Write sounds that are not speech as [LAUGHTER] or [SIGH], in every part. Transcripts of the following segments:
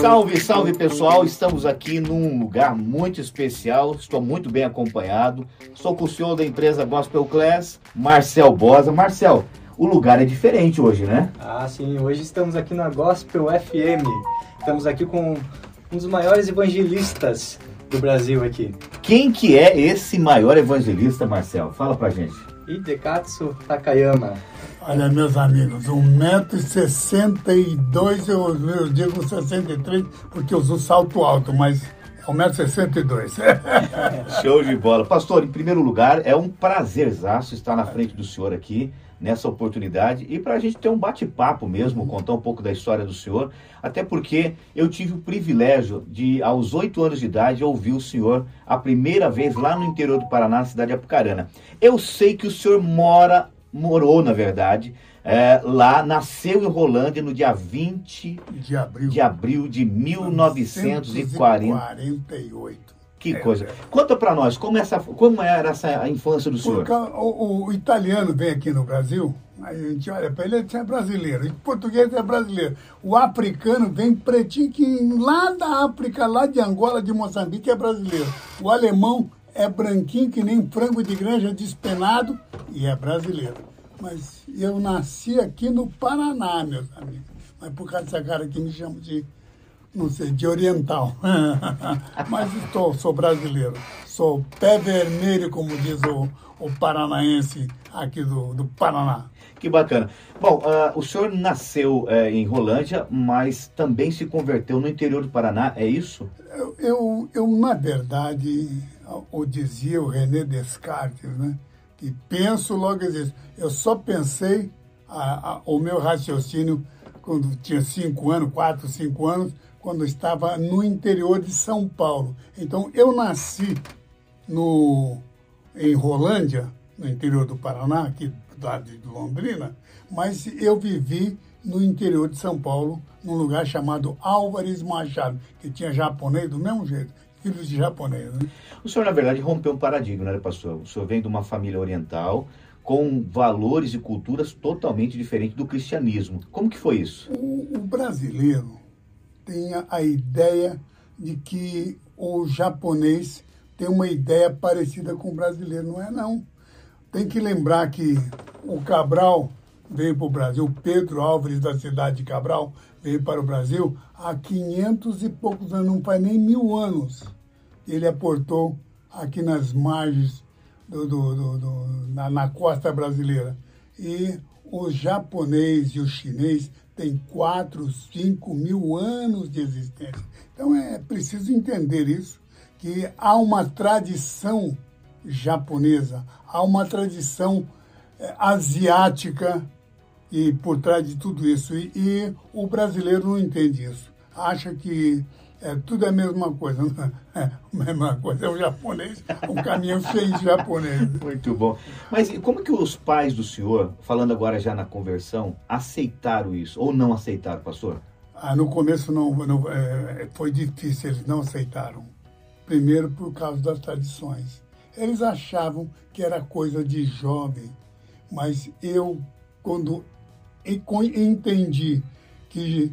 Salve, salve pessoal! Estamos aqui num lugar muito especial. Estou muito bem acompanhado. Sou com o senhor da empresa Gospel Class, Marcel Bosa. Marcel, o lugar é diferente hoje, né? Ah, sim. Hoje estamos aqui na Gospel FM. Estamos aqui com um dos maiores evangelistas do Brasil aqui. Quem que é esse maior evangelista, Marcel? Fala pra gente. Hidekatsu Takayama. Olha, meus amigos, 1,62m, eu, eu digo 63 porque eu uso salto alto, mas é 1,62m. [LAUGHS] Show de bola. Pastor, em primeiro lugar, é um prazerzaço estar na frente do senhor aqui nessa oportunidade e para a gente ter um bate-papo mesmo, contar um pouco da história do senhor, até porque eu tive o privilégio de, aos oito anos de idade, ouvir o senhor a primeira vez lá no interior do Paraná, na cidade de Apucarana. Eu sei que o senhor mora morou, na verdade, é, lá, nasceu em Rolândia no dia 20 de abril de, abril de 1948. Que É, coisa. é. Conta para nós, como, essa, como era essa a infância do senhor? O, o italiano vem aqui no Brasil, aí a gente olha para ele, ele é brasileiro. O português é brasileiro. O africano vem pretinho, que lá da África, lá de Angola, de Moçambique, é brasileiro. O alemão é branquinho, que nem frango de granja despenado, e é brasileiro. Mas eu nasci aqui no Paraná, meus amigos. Mas por causa dessa cara aqui me chamam de não sei, de oriental. [LAUGHS] Mas estou, sou brasileiro. Sou pé vermelho, como diz o, o paranaense aqui do, do Paraná. Que bacana. Bom, ah, o senhor nasceu eh, em Rolândia, mas também se converteu no interior do Paraná, é isso? Eu, eu, eu, na verdade, o dizia o René Descartes, né? Que penso, logo existo. Eu só pensei a, a, o meu raciocínio quando tinha cinco anos, quatro, cinco anos, quando estava no interior de São Paulo. Então, eu nasci no, em Rolândia, no interior do Paraná, aqui do lado de Londrina, mas eu vivi no interior de São Paulo, num lugar chamado Álvares Machado, que tinha japonês do mesmo jeito, filhos de japonês. Né? O senhor, na verdade, rompeu um paradigma, né, pastor? O senhor vem de uma família oriental com valores e culturas totalmente diferentes do cristianismo. Como que foi isso? O, o brasileiro tem a, a ideia de que o japonês tem uma ideia parecida com o brasileiro. Não é, não. Tem que lembrar que o Cabral veio para o Brasil, Pedro Álvares, da cidade de Cabral, veio para o Brasil há 500 e poucos anos, não faz nem mil anos. Ele aportou aqui nas margens, do, do, do, do na, na, costa brasileira. E o japonês e o chinês têm 4, 5 mil anos de existência. Então é preciso entender isso, que há uma tradição japonesa, há uma tradição é, asiática e por trás de tudo isso. E, e, o brasileiro não entende isso. Acha que é, tudo é a mesma coisa. É a mesma coisa. É o japonês, um caminhão cheio de japonês. Muito bom. Mas como que os pais do senhor, falando agora já na conversão, aceitaram isso? Ou não aceitaram, pastor? Ah, no começo não, não é, foi difícil, eles não aceitaram. Primeiro por causa das tradições. Eles achavam que era coisa de jovem, mas eu, quando entendi que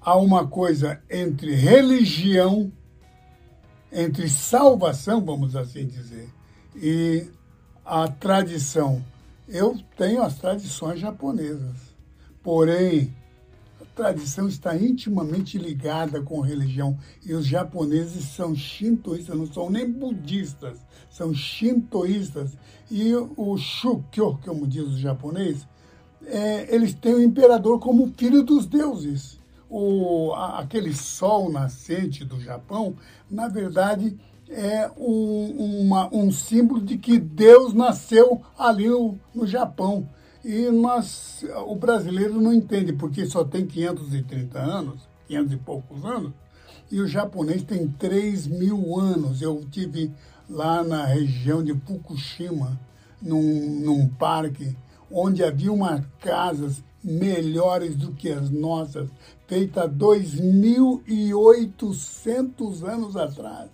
há uma coisa entre religião, entre salvação, vamos assim dizer, e a tradição. Eu tenho as tradições japonesas, porém, a tradição está intimamente ligada com religião. E os japoneses são shintoístas, não são nem budistas, são shintoístas. E o shukyo, como diz o japonês, é, eles têm o imperador como filho dos deuses o, aquele sol nascente do Japão, na verdade, é um, uma, um símbolo de que Deus nasceu ali no, no Japão. E nós, o brasileiro não entende, porque só tem 530 anos, 500 e poucos anos, e o japonês tem 3 mil anos. Eu tive lá na região de Fukushima, num, num parque, onde havia umas casas melhores do que as nossas, feita 2.800 anos atrás,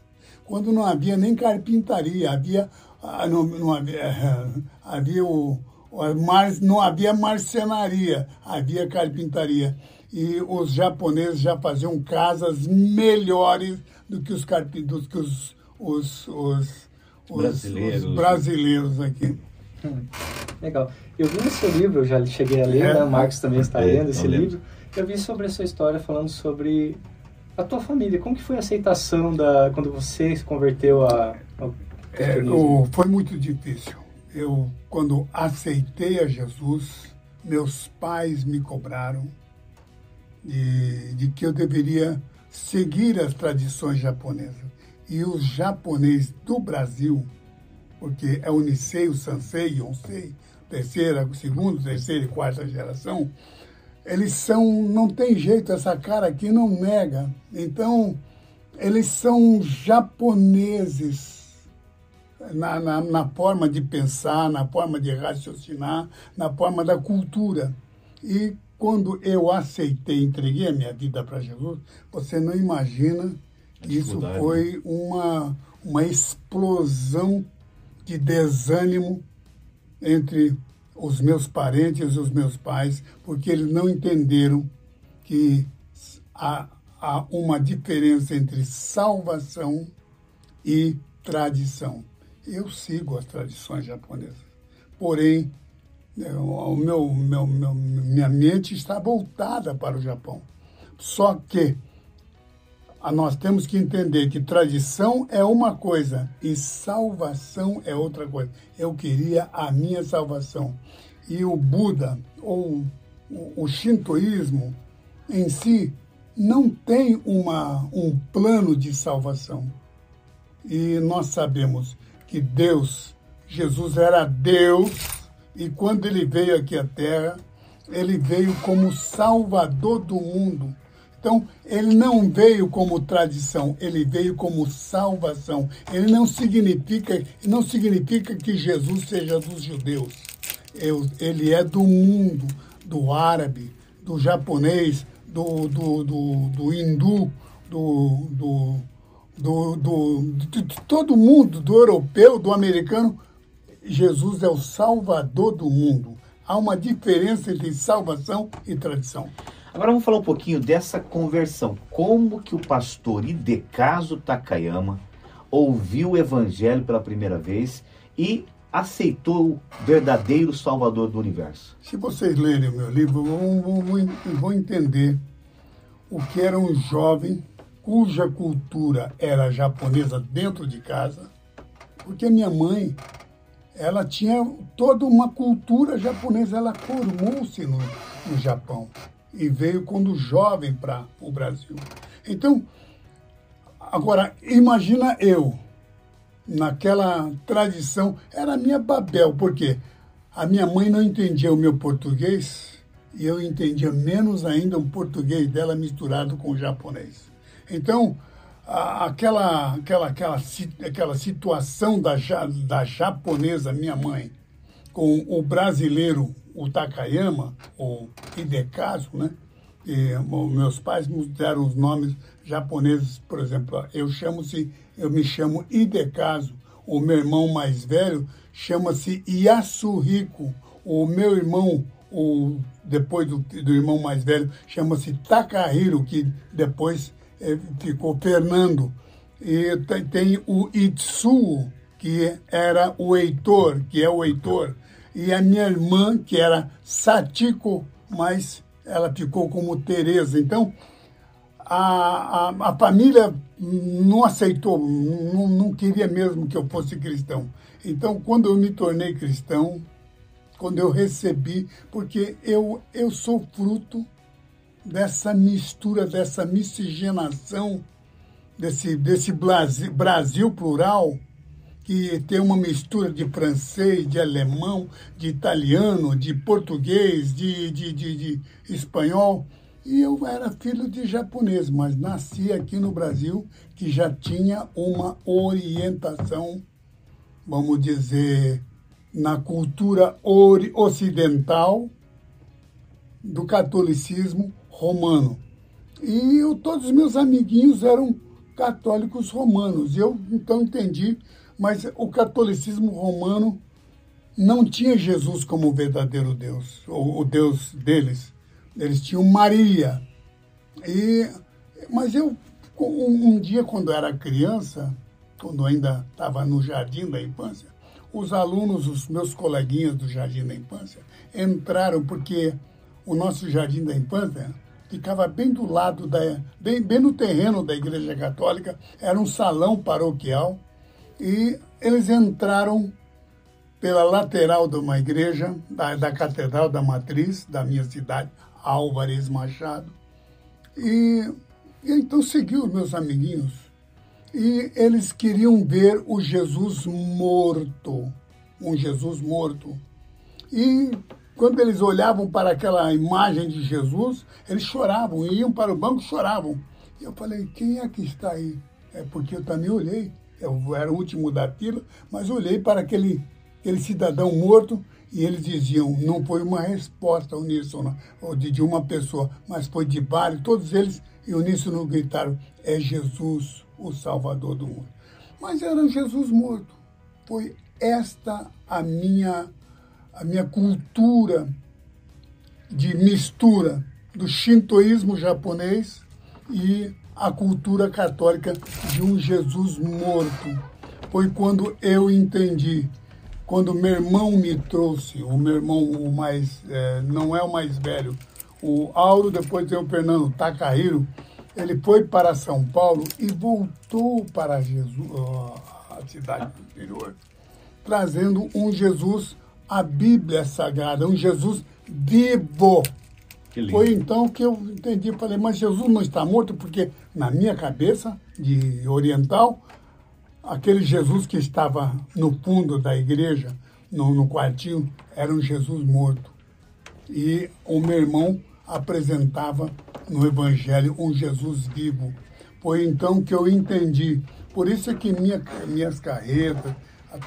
quando não havia nem carpintaria, havia, não, não havia, [LAUGHS] havia o, não havia marcenaria, havia carpintaria. E os japoneses já faziam casas melhores do que os, carpi, do que os, os, os, os brasileiros. os brasileiros aqui. Legal. Eu vi no seu livro, eu já cheguei a ler, é. né? o Marcos também está é, lendo esse livro. Eu vi sobre a sua história falando sobre a tua família. Como que foi a aceitação da quando você se converteu a, ao é, foi muito difícil. Eu, quando aceitei a Jesus, meus pais me cobraram de, de que eu deveria seguir as tradições japonesas. E os japoneses do Brasil, porque é o Nisei, o Sansei, Yonsei, terceira, segunda, terceira e quarta geração, eles são, não tem jeito, essa cara aqui não nega. Então, eles são japoneses na, na, na, forma de pensar, na forma de raciocinar, na forma da cultura. E quando eu aceitei, entreguei a minha vida para Jesus, você não imagina que isso foi uma, uma explosão de desânimo entre os meus parentes os meus pais, porque eles não entenderam que há, há uma diferença entre salvação e tradição. Eu sigo as tradições japonesas, porém, né, o meu, meu, meu, minha mente está voltada para o Japão. Só que nós temos que entender que tradição é uma coisa e salvação é outra coisa. Eu queria a minha salvação. E o Buda, ou o shintoísmo em si, não tem uma, um plano de salvação. E nós sabemos que Deus, Jesus era Deus, e quando ele veio aqui à Terra, ele veio como Salvador do mundo então, ele não veio como tradição, ele veio como salvação. Ele não significa, não significa que Jesus seja dos judeus. Ele é do mundo, do árabe, do japonês, do, do, do, do hindu, do, do, do, do, de todo mundo, do europeu, do americano. Jesus é o salvador do mundo. Há uma diferença entre salvação e tradição. Agora vamos falar um pouquinho dessa conversão. Como que o pastor Idecaso Takayama ouviu o evangelho pela primeira vez e aceitou o verdadeiro Salvador do universo? Se vocês lerem o meu livro, vão, vão, vão entender o que era um jovem cuja cultura era japonesa dentro de casa, porque minha mãe ela tinha toda uma cultura japonesa, ela formou-se no, no Japão e veio quando jovem para o Brasil. Então, agora, imagina eu, naquela tradição, era a minha Babel, porque a minha mãe não entendia o meu português e eu entendia menos ainda o português dela misturado com o japonês. Então, aquela, aquela, aquela, aquela situação da, da japonesa, minha mãe, com o brasileiro o Takayama, ou Hidekazu, né? E, meus pais me deram os nomes japoneses, por exemplo, eu chamo-se, eu me chamo Hidekazu, o meu irmão mais velho chama-se Yasuhiko, o meu irmão, o, depois do, do irmão mais velho, chama-se Takahiro, que depois é, ficou Fernando. E tem, tem o Itsuo, que era o Heitor, que é o Heitor e a minha irmã, que era Satiko, mas ela ficou como Teresa. Então, a, a, a família não aceitou, não, não queria mesmo que eu fosse cristão. Então, quando eu me tornei cristão, quando eu recebi, porque eu, eu sou fruto dessa mistura, dessa miscigenação, desse, desse Brasil, Brasil plural, que tem uma mistura de francês, de alemão, de italiano, de português, de, de, de, de espanhol. E eu era filho de japonês, mas nasci aqui no Brasil, que já tinha uma orientação, vamos dizer, na cultura ocidental do catolicismo romano. E eu, todos os meus amiguinhos eram católicos romanos. Eu então entendi mas o catolicismo romano não tinha Jesus como verdadeiro Deus, o, o Deus deles. Eles tinham Maria. E, mas eu, um, um dia, quando era criança, quando ainda estava no jardim da infância, os alunos, os meus coleguinhas do jardim da infância, entraram porque o nosso jardim da infância ficava bem do lado da bem, bem no terreno da igreja católica, era um salão paroquial e eles entraram pela lateral de uma igreja da, da catedral da matriz da minha cidade, Álvares Machado. E, e então segui os meus amiguinhos e eles queriam ver o Jesus morto, um Jesus morto. E quando eles olhavam para aquela imagem de Jesus, eles choravam, iam para o banco choravam. E eu falei, quem é que está aí? É porque eu também olhei, eu era o último da fila, mas olhei para aquele, aquele cidadão morto e eles diziam, não foi uma resposta uníssona ou de, de uma pessoa, mas foi de vários, todos eles e uníssono gritaram, é Jesus, o Salvador do mundo. Mas era Jesus morto. Foi esta a minha, a minha cultura de mistura do shintoísmo japonês e a cultura católica de um Jesus morto. Foi quando eu entendi quando meu irmão me trouxe, o meu irmão o mais, é, não é o mais velho, o Auro, depois tem o Fernando Takahiro, ele foi para São Paulo e voltou para Jesus, a cidade do interior, trazendo um Jesus, a Bíblia Sagrada, um Jesus vivo. Foi então que eu entendi, falei, mas Jesus não está morto, porque na minha cabeça de oriental, aquele Jesus que estava no fundo da igreja, no, no quartinho, era um Jesus morto. E o meu irmão apresentava no Evangelho um Jesus vivo. Foi então que eu entendi. Por isso é que minha, minhas carretas,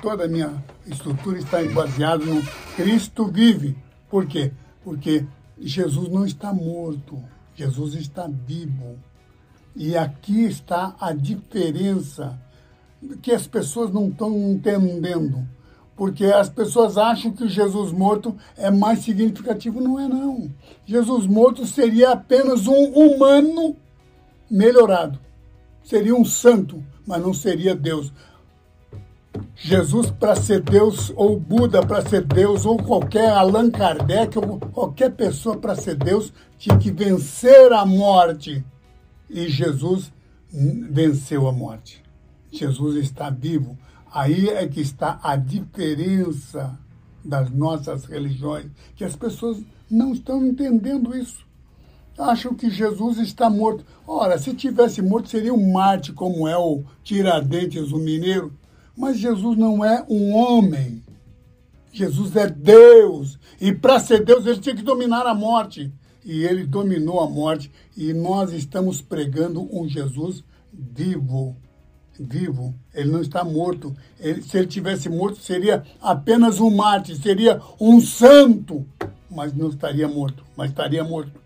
toda a minha estrutura está baseada no Cristo vive. Por quê? Porque Jesus não está morto, Jesus está vivo. E aqui está a diferença que as pessoas não estão entendendo. Porque as pessoas acham que o Jesus morto é mais significativo. Não é, não. Jesus morto seria apenas um humano melhorado. Seria um santo, mas não seria Deus. Jesus para ser Deus, ou Buda para ser Deus, ou qualquer Allan Kardec, ou qualquer pessoa para ser Deus, tinha que vencer a morte. E Jesus venceu a morte. Jesus está vivo. Aí é que está a diferença das nossas religiões, que as pessoas não estão entendendo isso. Acham que Jesus está morto. Ora, se tivesse morto, seria um Marte, como é o Tiradentes, o mineiro. Mas Jesus não é um homem. Jesus é Deus. E para ser Deus, ele tinha que dominar a morte. E ele dominou a morte. E nós estamos pregando um Jesus vivo vivo, ele não está morto. Ele, se ele tivesse morto, seria apenas um mártir, seria um santo, mas não estaria morto, mas estaria morto.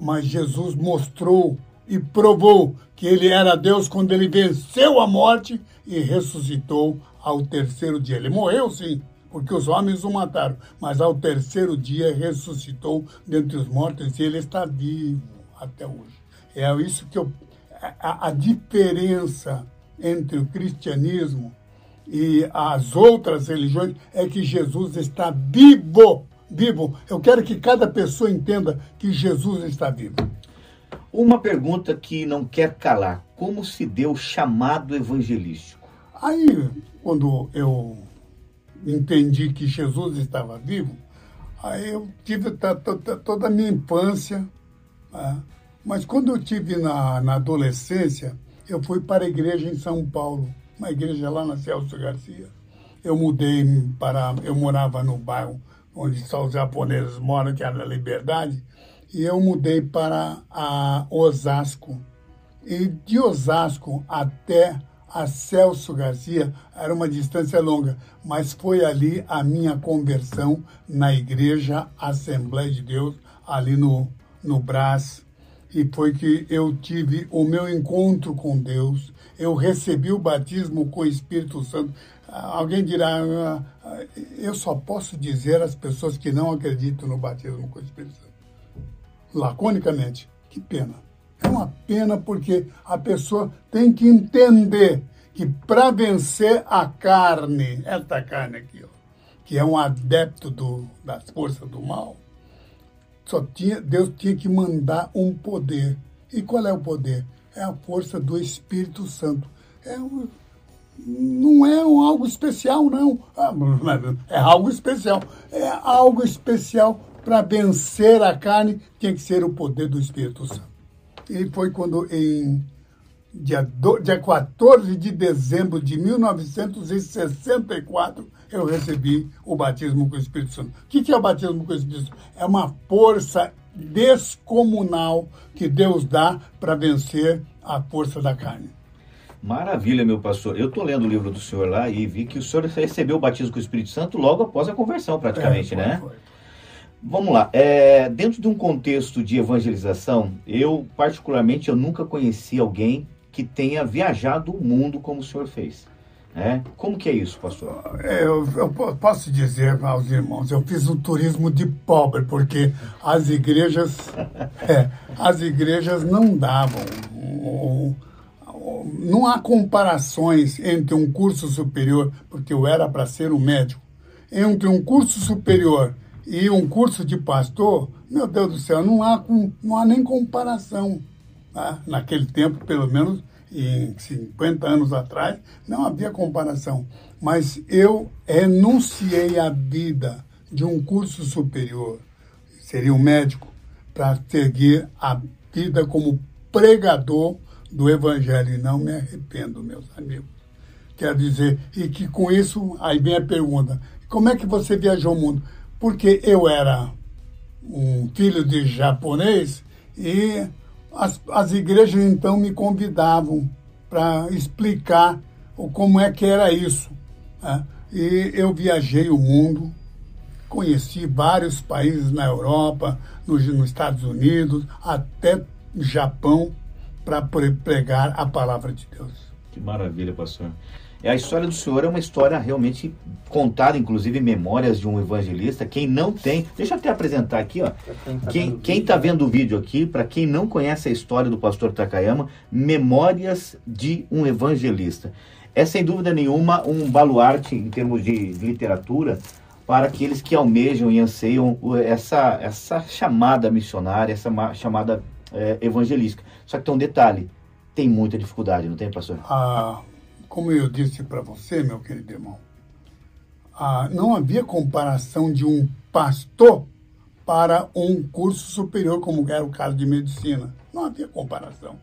Mas Jesus mostrou e provou que ele era Deus quando ele venceu a morte e ressuscitou ao terceiro dia. Ele morreu, sim, porque os homens o mataram, mas ao terceiro dia ressuscitou dentre os mortos e ele está vivo até hoje. É isso que eu a, a diferença entre o cristianismo e as outras religiões é que Jesus está vivo. Vivo. Eu quero que cada pessoa entenda que Jesus está vivo. Uma pergunta que não quer calar: como se deu o chamado evangelístico? Aí, quando eu entendi que Jesus estava vivo, aí eu tive toda a minha infância. Né? Mas quando eu tive na, na adolescência, eu fui para a igreja em São Paulo, uma igreja lá na Celso Garcia. Eu mudei para. Eu morava no bairro onde só os japoneses moram, que era a Liberdade, e eu mudei para Osasco. E de Osasco até a Celso Garcia era uma distância longa, mas foi ali a minha conversão na igreja Assembleia de Deus, ali no, no Brás, e foi que eu tive o meu encontro com Deus. Eu recebi o batismo com o Espírito Santo. Alguém dirá, ah, eu só posso dizer às pessoas que não acreditam no batismo com o Espírito Santo. Laconicamente, que pena. É uma pena porque a pessoa tem que entender que para vencer a carne, esta carne aqui, ó, que é um adepto do, das forças do mal, só tinha, Deus tinha que mandar um poder. E qual é o poder? É a força do Espírito Santo. É um, não é um algo especial, não. Ah, é algo especial. É algo especial para vencer a carne, tem que ser o poder do Espírito Santo. E foi quando, em dia, do, dia 14 de dezembro de 1964, eu recebi o batismo com o Espírito Santo. O que é o batismo com o Espírito Santo? É uma força descomunal que Deus dá para vencer a força da carne. Maravilha, meu pastor. Eu estou lendo o livro do senhor lá e vi que o senhor recebeu o batismo com o Espírito Santo logo após a conversão, praticamente, é, foi, né? Foi. Vamos lá. É, dentro de um contexto de evangelização, eu particularmente eu nunca conheci alguém que tenha viajado o mundo como o senhor fez. Né? Como que é isso, pastor? É, eu, eu, posso dizer aos irmãos, eu fiz um turismo de pobre, porque as igrejas, [LAUGHS] é, as igrejas não davam. não há comparações entre um curso superior, porque eu era para ser um médico, entre um curso superior e um curso de pastor, meu Deus do céu, não há, não há nem comparação. Tá? Naquele tempo, pelo menos em 50 anos atrás, não havia comparação. Mas eu renunciei à vida de um curso superior, seria um médico, para seguir a vida como pregador do Evangelho. E não me arrependo, meus amigos. Quer dizer, e que com isso, aí vem a pergunta: como é que você viajou o mundo? Porque eu era um filho de japonês e as, as igrejas então me convidavam para explicar como é que era isso. Né? E eu viajei o mundo, conheci vários países na Europa, nos, nos Estados Unidos, até Japão, para pregar a palavra de Deus. Que maravilha, pastor. A história do senhor é uma história realmente contada, inclusive em memórias de um evangelista. Quem não tem, deixa eu até apresentar aqui, ó. Quem está vendo o vídeo aqui, para quem não conhece a história do pastor Takayama, Memórias de um Evangelista. É sem dúvida nenhuma um baluarte em termos de, de literatura para aqueles que almejam e anseiam essa, essa chamada missionária, essa chamada é, evangelística. Só que tem um detalhe: tem muita dificuldade, não tem, pastor? Ah como eu disse para você, meu querido irmão, ah, não havia comparação de um pastor para um curso superior, como era o caso de medicina. Não havia comparação.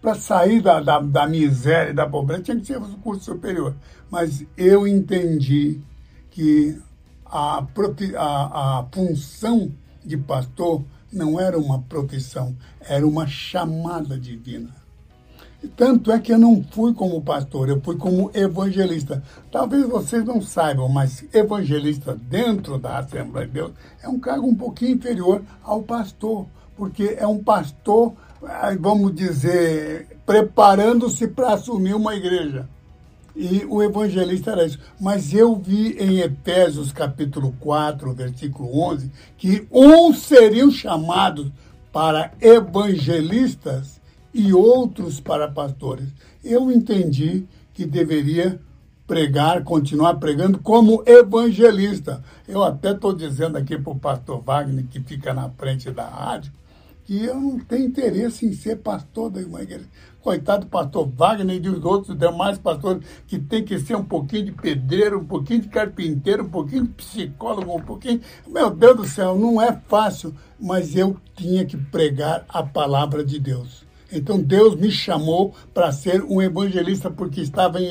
Para sair da, da, da miséria e da pobreza, tinha que ser um curso superior. Mas eu entendi que a, a, a função de pastor não era uma profissão, era uma chamada divina. Tanto é que eu não fui como pastor, eu fui como evangelista. Talvez vocês não saibam, mas evangelista dentro da Assembleia de Deus é um cargo um pouquinho inferior ao pastor, porque é um pastor, vamos dizer, preparando-se para assumir uma igreja. E o evangelista era isso. Mas eu vi em Efésios capítulo 4, versículo 11, que uns seriam chamados para evangelistas e outros para pastores. Eu entendi que deveria pregar, continuar pregando como evangelista. Eu até estou dizendo aqui para o pastor Wagner, que fica na frente da rádio, que eu não tenho interesse em ser pastor da igreja. Coitado do pastor Wagner e dos outros demais pastores que tem que ser um pouquinho de pedreiro, um pouquinho de carpinteiro, um pouquinho de psicólogo, um pouquinho. Meu Deus do céu, não é fácil, mas eu tinha que pregar a palavra de Deus. Então Deus me chamou para ser um evangelista porque estava em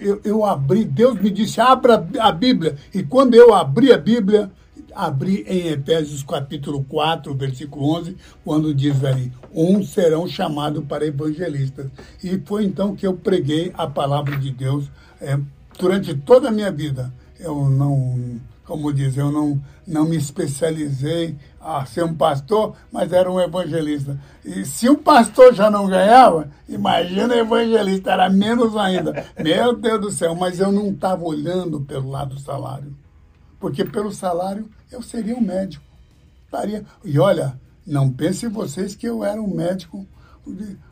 eu, eu abri, Deus me disse abra a Bíblia e quando eu abri a Bíblia abri em Efésios capítulo 4, versículo 11, quando diz ali, uns serão chamados para evangelistas. E foi então que eu preguei a palavra de Deus é, durante toda a minha vida. Eu não como diz, eu não, não me especializei a ser um pastor, mas era um evangelista. E se o pastor já não ganhava, imagina o evangelista, era menos ainda. [LAUGHS] Meu Deus do céu, mas eu não estava olhando pelo lado do salário. Porque pelo salário eu seria um médico. Estaria... E olha, não pensem vocês que eu era um médico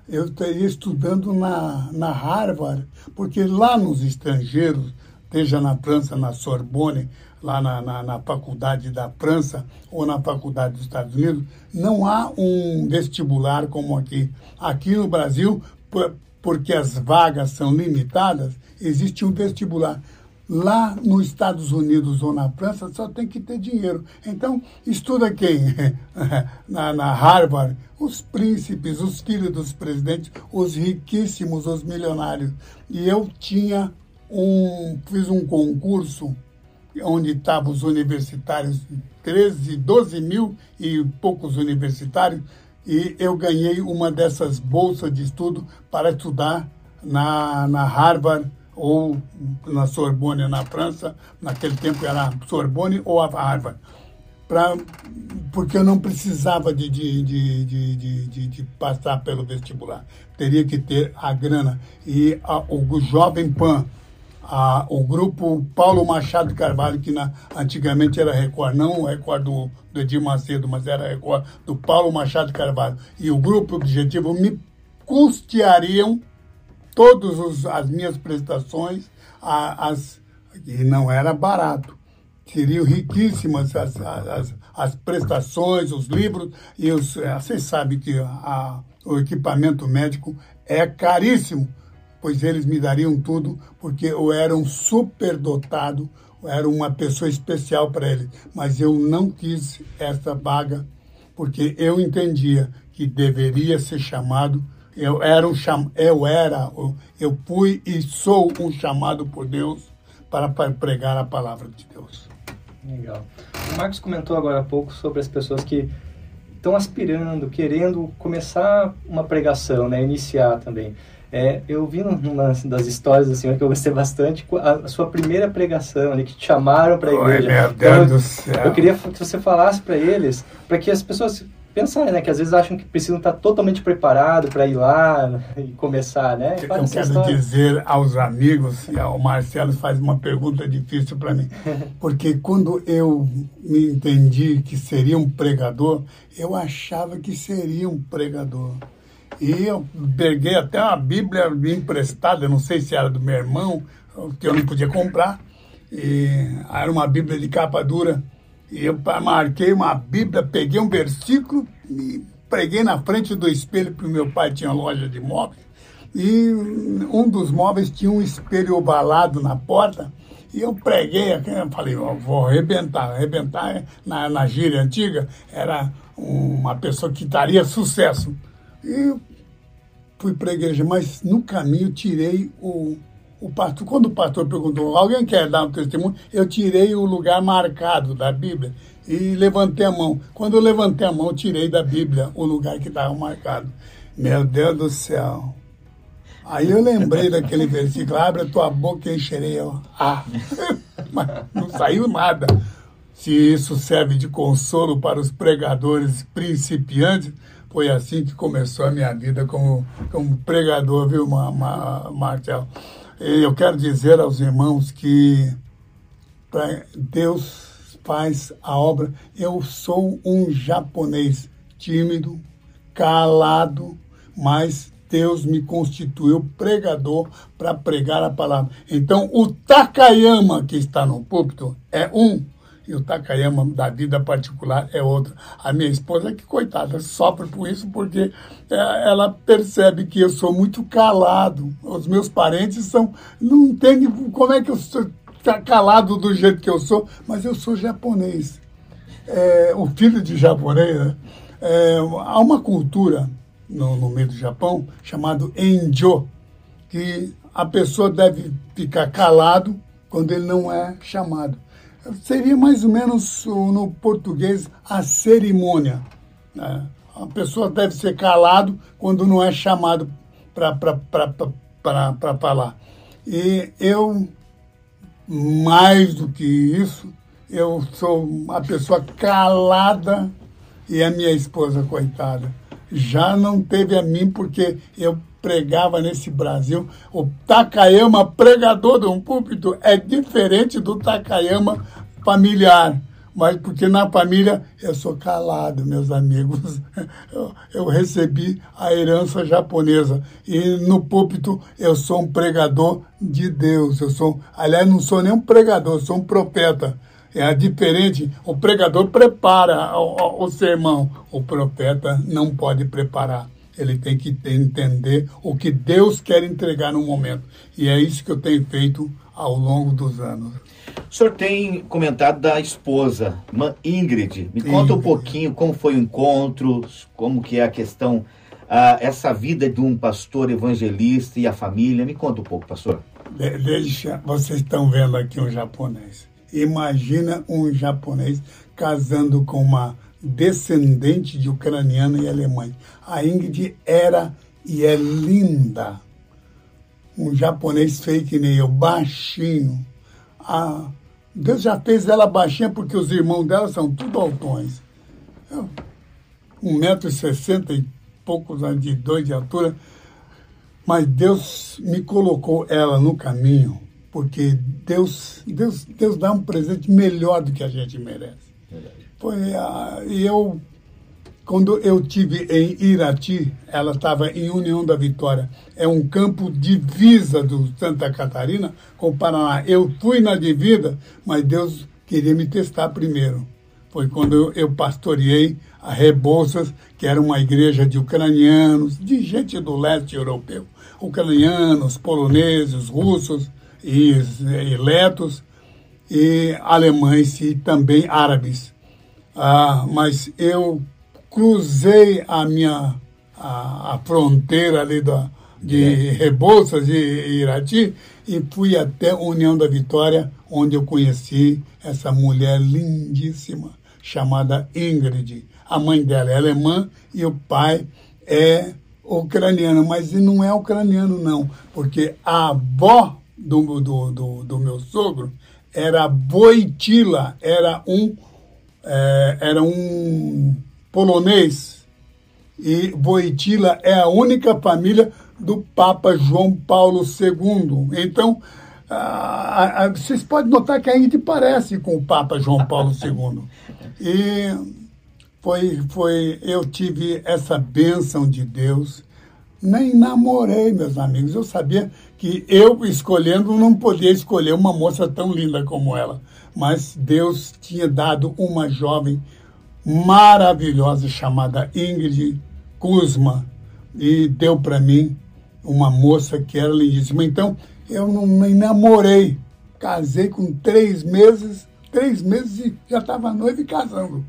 eu estaria estudando na, na Harvard, porque lá nos estrangeiros, seja na França, na Sorbonne, lá na, na, na, faculdade da França ou na faculdade dos Estados Unidos, não há um vestibular como aqui. Aqui no Brasil, por, porque as vagas são limitadas, existe um vestibular. Lá nos Estados Unidos ou na França só tem que ter dinheiro. Então, estuda quem? [LAUGHS] na, na Harvard, os príncipes, os filhos dos presidentes, os riquíssimos, os milionários. E eu tinha um, fiz um concurso onde estavam os universitários, 13, 12 mil e poucos universitários, e eu ganhei uma dessas bolsas de estudo para estudar na, na Harvard ou na Sorbonne, na França. Naquele tempo era Sorbonne ou a Harvard. Pra, porque eu não precisava de, de, de, de, de, passar pelo vestibular. Teria que ter a grana. E a, o Jovem Pan, a, o grupo Paulo Machado Carvalho, que na, antigamente era Record, não o Record do, do Edir Macedo, mas era Record do Paulo Machado Carvalho, e o grupo Objetivo me custeariam todas as minhas prestações, a, as, e não era barato. Seriam riquíssimas as, as, as prestações, os livros, e os, é, vocês sabem que a, o equipamento médico é caríssimo pois eles me dariam tudo, porque eu era um superdotado, eu era uma pessoa especial para eles. Mas eu não quis essa vaga, porque eu entendia que deveria ser chamado. Eu era um cham... eu era, eu fui e sou um chamado por Deus para pregar a palavra de Deus. Legal. O Marcos comentou agora há pouco sobre as pessoas que estão aspirando, querendo começar uma pregação, né, iniciar também. É, eu vi numa das histórias assim, que eu gostei bastante, a, a sua primeira pregação ali, que te chamaram para a igreja. Oi, meu Deus então, do céu. Eu queria que você falasse para eles, para que as pessoas pensarem, né, que às vezes acham que precisam estar totalmente preparados para ir lá [LAUGHS] e começar, né? Eu quero história. dizer aos amigos, e ao Marcelo faz uma pergunta difícil para mim, [LAUGHS] porque quando eu me entendi que seria um pregador, eu achava que seria um pregador. E eu peguei até uma Bíblia emprestada, não sei se era do meu irmão, que eu não podia comprar. E era uma Bíblia de capa dura. E eu marquei uma Bíblia, peguei um versículo e preguei na frente do espelho, porque meu pai tinha loja de móveis. E um dos móveis tinha um espelho ovalado na porta. E eu preguei, eu falei, vou arrebentar. Arrebentar na, na gíria antiga era uma pessoa que daria sucesso. E fui para a igreja, mas no caminho tirei o, o pastor. Quando o pastor perguntou, alguém quer dar um testemunho? Eu tirei o lugar marcado da Bíblia e levantei a mão. Quando eu levantei a mão, tirei da Bíblia o lugar que estava marcado. Meu Deus do céu. Aí eu lembrei daquele [LAUGHS] versículo, abre a tua boca e encherei ela. Ah, [LAUGHS] mas não saiu nada. Se isso serve de consolo para os pregadores principiantes, foi assim que começou a minha vida como, como pregador, viu, Marcel? E eu quero dizer aos irmãos que Deus faz a obra. Eu sou um japonês tímido, calado, mas Deus me constituiu pregador para pregar a palavra. Então, o Takayama que está no púlpito é um e o Takayama da vida particular é outro. A minha esposa, que coitada, sofre por isso porque é, ela percebe que eu sou muito calado. Os meus parentes são. Não entendem como é que eu sou calado do jeito que eu sou, mas eu sou japonês. É, o filho de japonês, né? é, há uma cultura no, no meio do Japão chamado enjo, que a pessoa deve ficar calado quando ele não é chamado seria mais ou menos no português a cerimônia. Né? A pessoa deve ser calado quando não é chamado para falar. E eu, mais do que isso, eu sou uma pessoa calada e a minha esposa, coitada, já não teve a mim porque eu pregava nesse Brasil. O Takayama pregador de um púlpito é diferente do Takayama familiar. Mas porque na família eu sou calado, meus amigos. [LAUGHS] Eu, eu recebi a herança japonesa. E no púlpito eu sou um pregador de Deus. Eu sou, aliás, não sou nem um pregador, sou um profeta. É diferente. O pregador prepara o, o, o sermão. O profeta não pode preparar. Ele tem que entender o que Deus quer entregar no momento. E é isso que eu tenho feito ao longo dos anos. O senhor tem comentado da esposa, Ingrid. Me conta um pouquinho como foi o encontro, como que é a questão, uh, essa vida de um pastor evangelista e a família. Me conta um pouco, pastor. De deixa, vocês estão vendo aqui um japonês. Imagina um japonês casando com uma descendente de ucraniano e alemães. A Ingrid era e é linda. Um japonês fake nem eu, baixinho. Ah, Deus já fez ela baixinha porque os irmãos dela são tudo altões. Um metro e sessenta e poucos de dois de altura. Mas Deus me colocou ela no caminho porque Deus, Deus, Deus dá um presente melhor do que a gente merece. Foi, uh, e eu, quando eu tive em Irati, ela estava em União da Vitória, é um campo divisa do Santa Catarina com o Paraná. Eu fui na divisa, mas Deus queria me testar primeiro. Foi quando eu, pastoreei a Rebouças, que era uma igreja de ucranianos, de gente do leste europeu, ucranianos, poloneses, russos, e eleitos, e alemães e também árabes. Ah, mas eu cruzei a minha a, a fronteira ali da, de Rebouças e Irati e fui até União da Vitória, onde eu conheci essa mulher lindíssima chamada Ingrid. A mãe dela é alemã e o pai é ucraniano, mas não é ucraniano não, porque a avó do, do, do, do meu sogro era Boitila, era um, é, era um polonês. E Boitila é a única família do Papa João Paulo II. Então, a, a, vocês podem notar que a gente parece com o Papa João Paulo [LAUGHS] II. E foi, foi, eu tive essa bênção de Deus. Nem namorei, meus amigos. Eu sabia que eu escolhendo não podia escolher uma moça tão linda como ela, mas Deus tinha dado uma jovem maravilhosa chamada Ingrid Kuzma e deu para mim uma moça que era lindíssima. Então eu não me namorei, casei com três meses, três meses e já estava noiva e casando.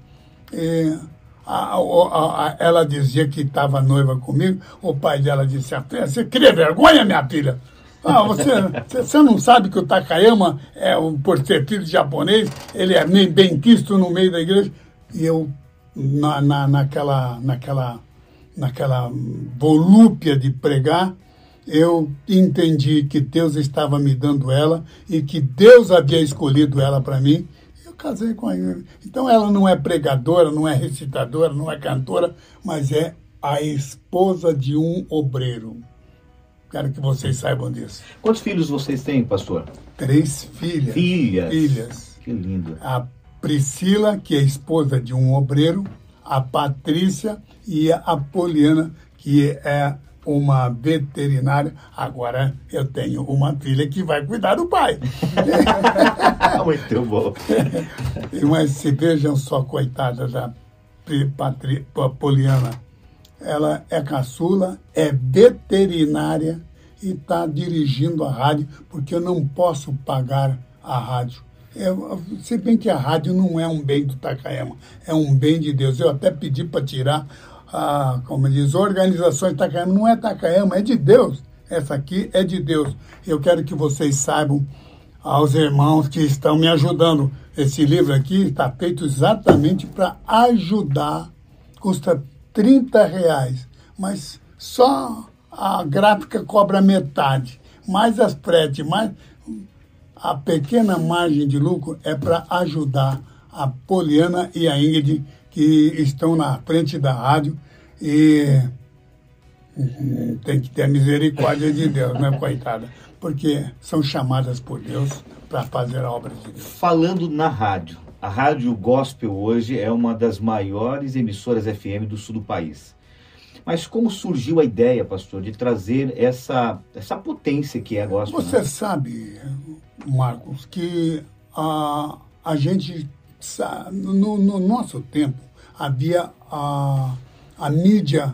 E, a, a, a, ela dizia que estava noiva comigo, o pai dela disse, você cria vergonha, minha filha? Ah, você, você não sabe que o Takayama, é, por ser filho de japonês, ele é bem quisto no meio da igreja. E eu, na, na, naquela, naquela, naquela volúpia de pregar, eu entendi que Deus estava me dando ela e que Deus havia escolhido ela para mim. Eu casei com ela. Então ela não é pregadora, não é recitadora, não é cantora, mas é a esposa de um obreiro. Quero que vocês saibam disso. Quantos filhos vocês têm, pastor? Três filhas. Filhas. Filhas. Que lindo. A Priscila, que é esposa de um obreiro, a Patrícia e a Poliana, que é uma veterinária. Agora eu tenho uma filha que vai cuidar do pai. [LAUGHS] Muito bom. [LAUGHS] Mas se vejam só, coitada da Patri, Poliana ela é caçula, é veterinária e está dirigindo a rádio, porque eu não posso pagar a rádio. Eu, se bem que a rádio não é um bem do Takayama, é um bem de Deus. Eu até pedi para tirar, a, como diz, organizações Takayama. Não é Takayama, é de Deus. Essa aqui é de Deus. Eu quero que vocês saibam, aos irmãos que estão me ajudando. Esse livro aqui está feito exatamente para ajudar. Custa 30 reais, mas só a gráfica cobra metade, mais as frete, mais a pequena margem de lucro é para ajudar a Poliana e a Ingrid, que estão na frente da rádio e hum, tem que ter misericórdia de Deus, né, coitada? Porque são chamadas por Deus para fazer a obra de Deus. Falando na rádio, a Rádio Gospel hoje é uma das maiores emissoras FM do sul do país. Mas como surgiu a ideia, pastor, de trazer essa, essa potência que é a gospel? Você né? sabe, Marcos, que a, a gente, no, no nosso tempo, havia a, a mídia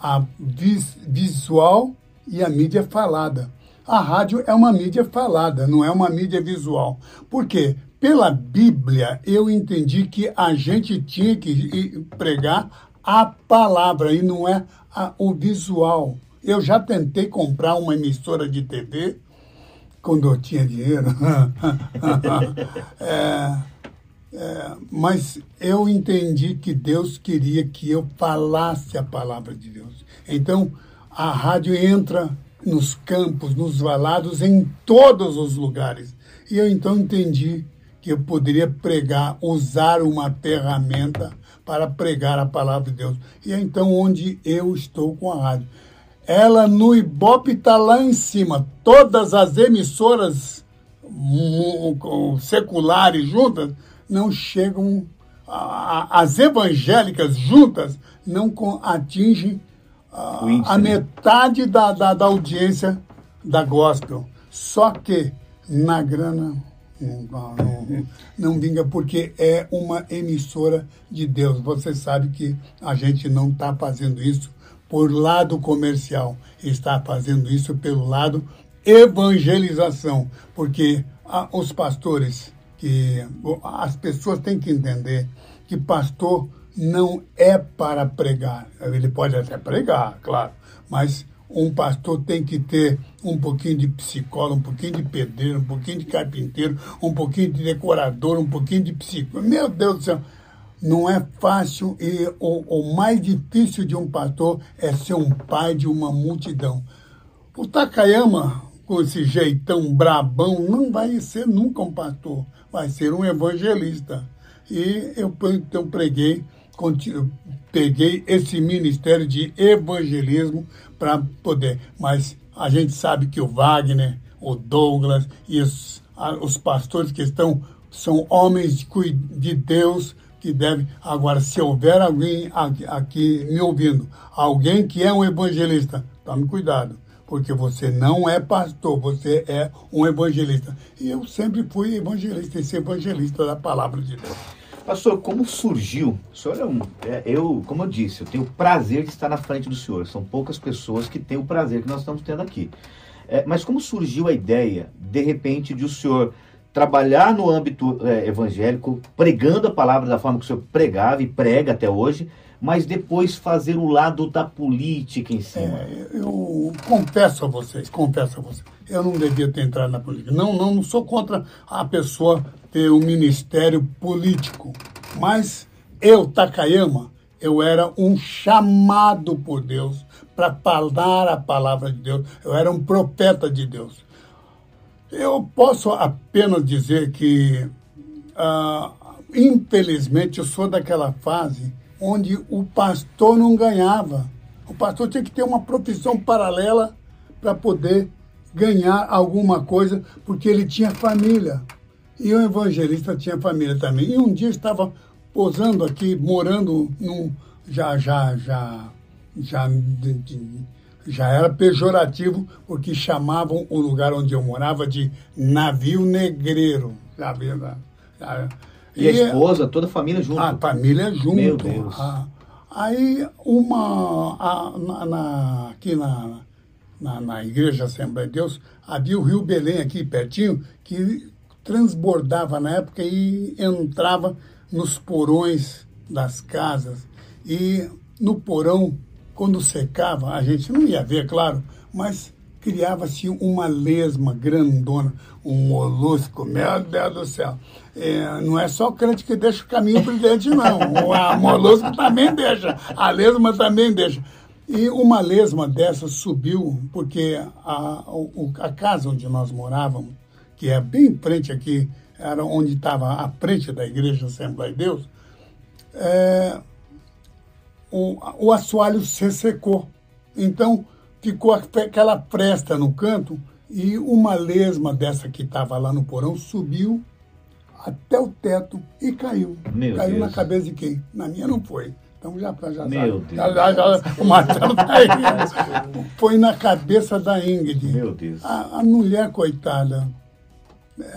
a vis, visual e a mídia falada. A rádio é uma mídia falada, não é uma mídia visual. Por quê? Pela Bíblia, eu entendi que a gente tinha que pregar a palavra e não é a, o visual. Eu já tentei comprar uma emissora de TV quando eu tinha dinheiro. [LAUGHS] é, é, mas eu entendi que Deus queria que eu falasse a palavra de Deus. Então, a rádio entra nos campos, nos valados, em todos os lugares. E eu então entendi que eu poderia pregar, usar uma ferramenta para pregar a palavra de Deus. E é então onde eu estou com a rádio. Ela no Ibope está lá em cima. Todas as emissoras seculares juntas não chegam, as evangélicas juntas não atingem a, a metade da, da, da audiência da gospel. Só que na grana não, não, não, vinga porque é uma emissora de Deus. Você sabe que a gente não está fazendo isso por lado comercial, está fazendo isso pelo lado evangelização, porque a, os pastores, que as pessoas têm que entender que pastor não é para pregar. Ele pode até pregar, claro, mas um pastor tem que ter um pouquinho de psicólogo, um pouquinho de pedreiro, um pouquinho de carpinteiro, um pouquinho de decorador, um pouquinho de psicólogo. Meu Deus do céu, não é fácil e o, o mais difícil de um pastor é ser um pai de uma multidão. O Takayama, com esse jeitão brabão, não vai ser nunca um pastor, vai ser um evangelista. E eu então preguei peguei esse ministério de evangelismo para poder. Mas a gente sabe que o Wagner, o Douglas e os, os pastores que estão são homens de Deus que devem. Agora, se houver alguém aqui, aqui me ouvindo, alguém que é um evangelista, tome cuidado porque você não é pastor, você é um evangelista. E eu sempre fui evangelista, esse evangelista da palavra de Deus. Pastor, como surgiu? O senhor é um. É, eu, como eu disse, eu tenho o prazer de estar na frente do senhor. São poucas pessoas que têm o prazer que nós estamos tendo aqui. É, mas como surgiu a ideia, de repente, de o senhor trabalhar no âmbito é, evangélico, pregando a palavra da forma que o senhor pregava e prega até hoje, mas depois fazer o lado da política em cima? É, eu confesso a vocês, confesso a vocês, eu não devia ter entrado na política. Não, não, não sou contra a pessoa ter um ministério político, mas eu, Takayama, eu era um chamado por Deus para falar a palavra de Deus. Eu era um profeta de Deus. Eu posso apenas dizer que, uh, infelizmente, eu sou daquela fase onde o pastor não ganhava. O pastor tinha que ter uma profissão paralela para poder ganhar alguma coisa, porque ele tinha família. E o evangelista tinha família também. E um dia estava posando aqui, morando num. Já, já, já, já, já era pejorativo, porque chamavam o lugar onde eu morava de navio negreiro. Já e, e a esposa, toda a família junto? A família junto. Meu Deus. A, aí, uma. A, na, na, aqui na, na, na Igreja Assembleia de Deus, havia o Rio Belém aqui pertinho, que transbordava na época e entrava nos porões das casas. E no porão, quando secava, a gente não ia ver, claro, mas criava-se uma lesma grandona, um molusco, meu Deus do céu. É, não é só crente que deixa o caminho brilhante, não. O molusco também deixa, a lesma também deixa. E uma lesma dessa subiu, porque a, a casa onde nós morávamos que é bem em frente aqui, era onde estava a frente da Igreja Assembleia de Deus, é, o, o assoalho se secou. Então, ficou aquela fresta no canto e uma lesma dessa que estava lá no porão subiu até o teto e caiu. Meu caiu Deus. na cabeça de quem? Na minha não foi. Então já, já Meu sabe. Já, já, já, o Marcelo tá aí. [LAUGHS] Foi na cabeça da Ingrid. Meu Deus. A, a mulher, coitada,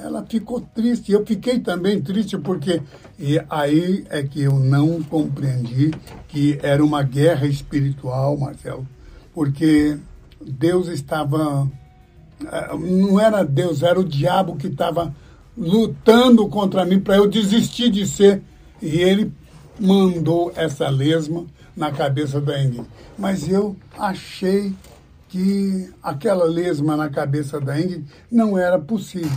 ela ficou triste. Eu fiquei também triste porque e aí é que eu não compreendi que era uma guerra espiritual, Marcelo, porque Deus estava eh, não era Deus, era o diabo que estava lutando contra mim para eu desistir de ser e ele mandou essa lesma na cabeça da Ingrid. Mas eu achei que aquela lesma na cabeça da Ingrid não era possível.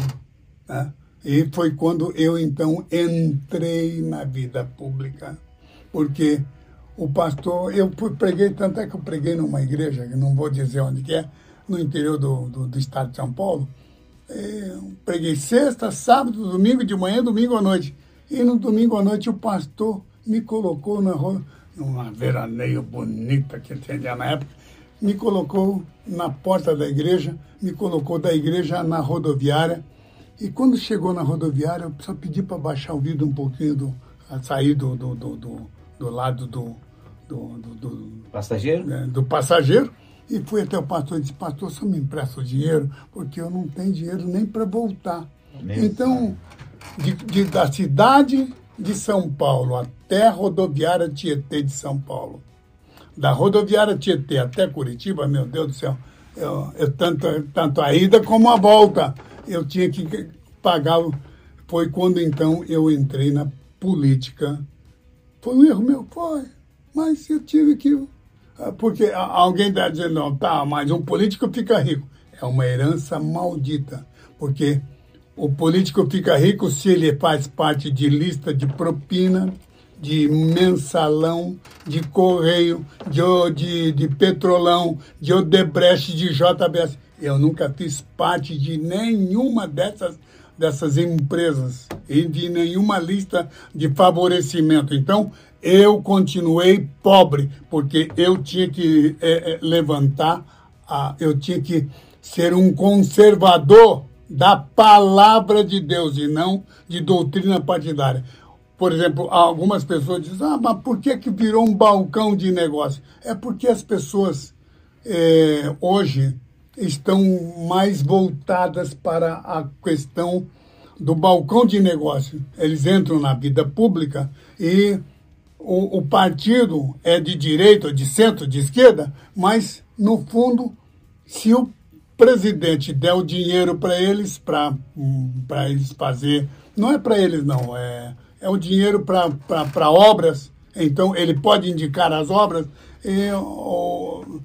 Né? E foi quando eu então entrei na vida pública, porque o pastor, eu preguei, tanto é que eu preguei numa igreja, que não vou dizer onde que é, no interior do, do, do estado de São Paulo, eu preguei sexta, sábado, domingo de manhã, domingo à noite. E no domingo à noite o pastor me colocou na rua, numa veraneio bonita que tinha na época, me colocou na porta da igreja, me colocou da igreja na rodoviária, e quando chegou na rodoviária, eu só pedi para baixar o vidro um pouquinho, do, sair do, do, do, do, do lado do, do, do, Passageiro? né, do passageiro. E fui até o pastor e disse, pastor, só me empresta o dinheiro, porque eu não tenho dinheiro nem para voltar. Então, de, de- da cidade de São Paulo até a rodoviária Tietê de São Paulo, da rodoviária Tietê até Curitiba, meu Deus do céu, eu, eu tanto, tanto a ida como a volta, eu tinha que pagar. Foi quando então eu entrei na política. Foi um erro meu? Foi. Mas eu tive que. ah, Porque alguém está dizendo, não, tá, mas um político fica rico. É uma herança maldita. Porque o político fica rico se ele faz parte de lista de propina, de mensalão, de correio, de, de, de petrolão, de Odebrecht, de JBS. Eu nunca fiz parte de nenhuma dessas, dessas empresas e de nenhuma lista de favorecimento. Então, eu continuei pobre, porque eu tinha que eh, eh, levantar, a, eu tinha que ser um conservador da palavra de Deus e não de doutrina partidária. Por exemplo, algumas pessoas dizem, ah, mas por que, que virou um balcão de negócio? É porque as pessoas eh, hoje estão mais voltadas para a questão do balcão de negócio. Eles entram na vida pública e o, o partido é de direita, de centro, de esquerda, mas, no fundo, se o presidente der o dinheiro para eles, para eles fazer. Não é para eles, não, é, é o dinheiro para obras, então ele pode indicar as obras. Eu,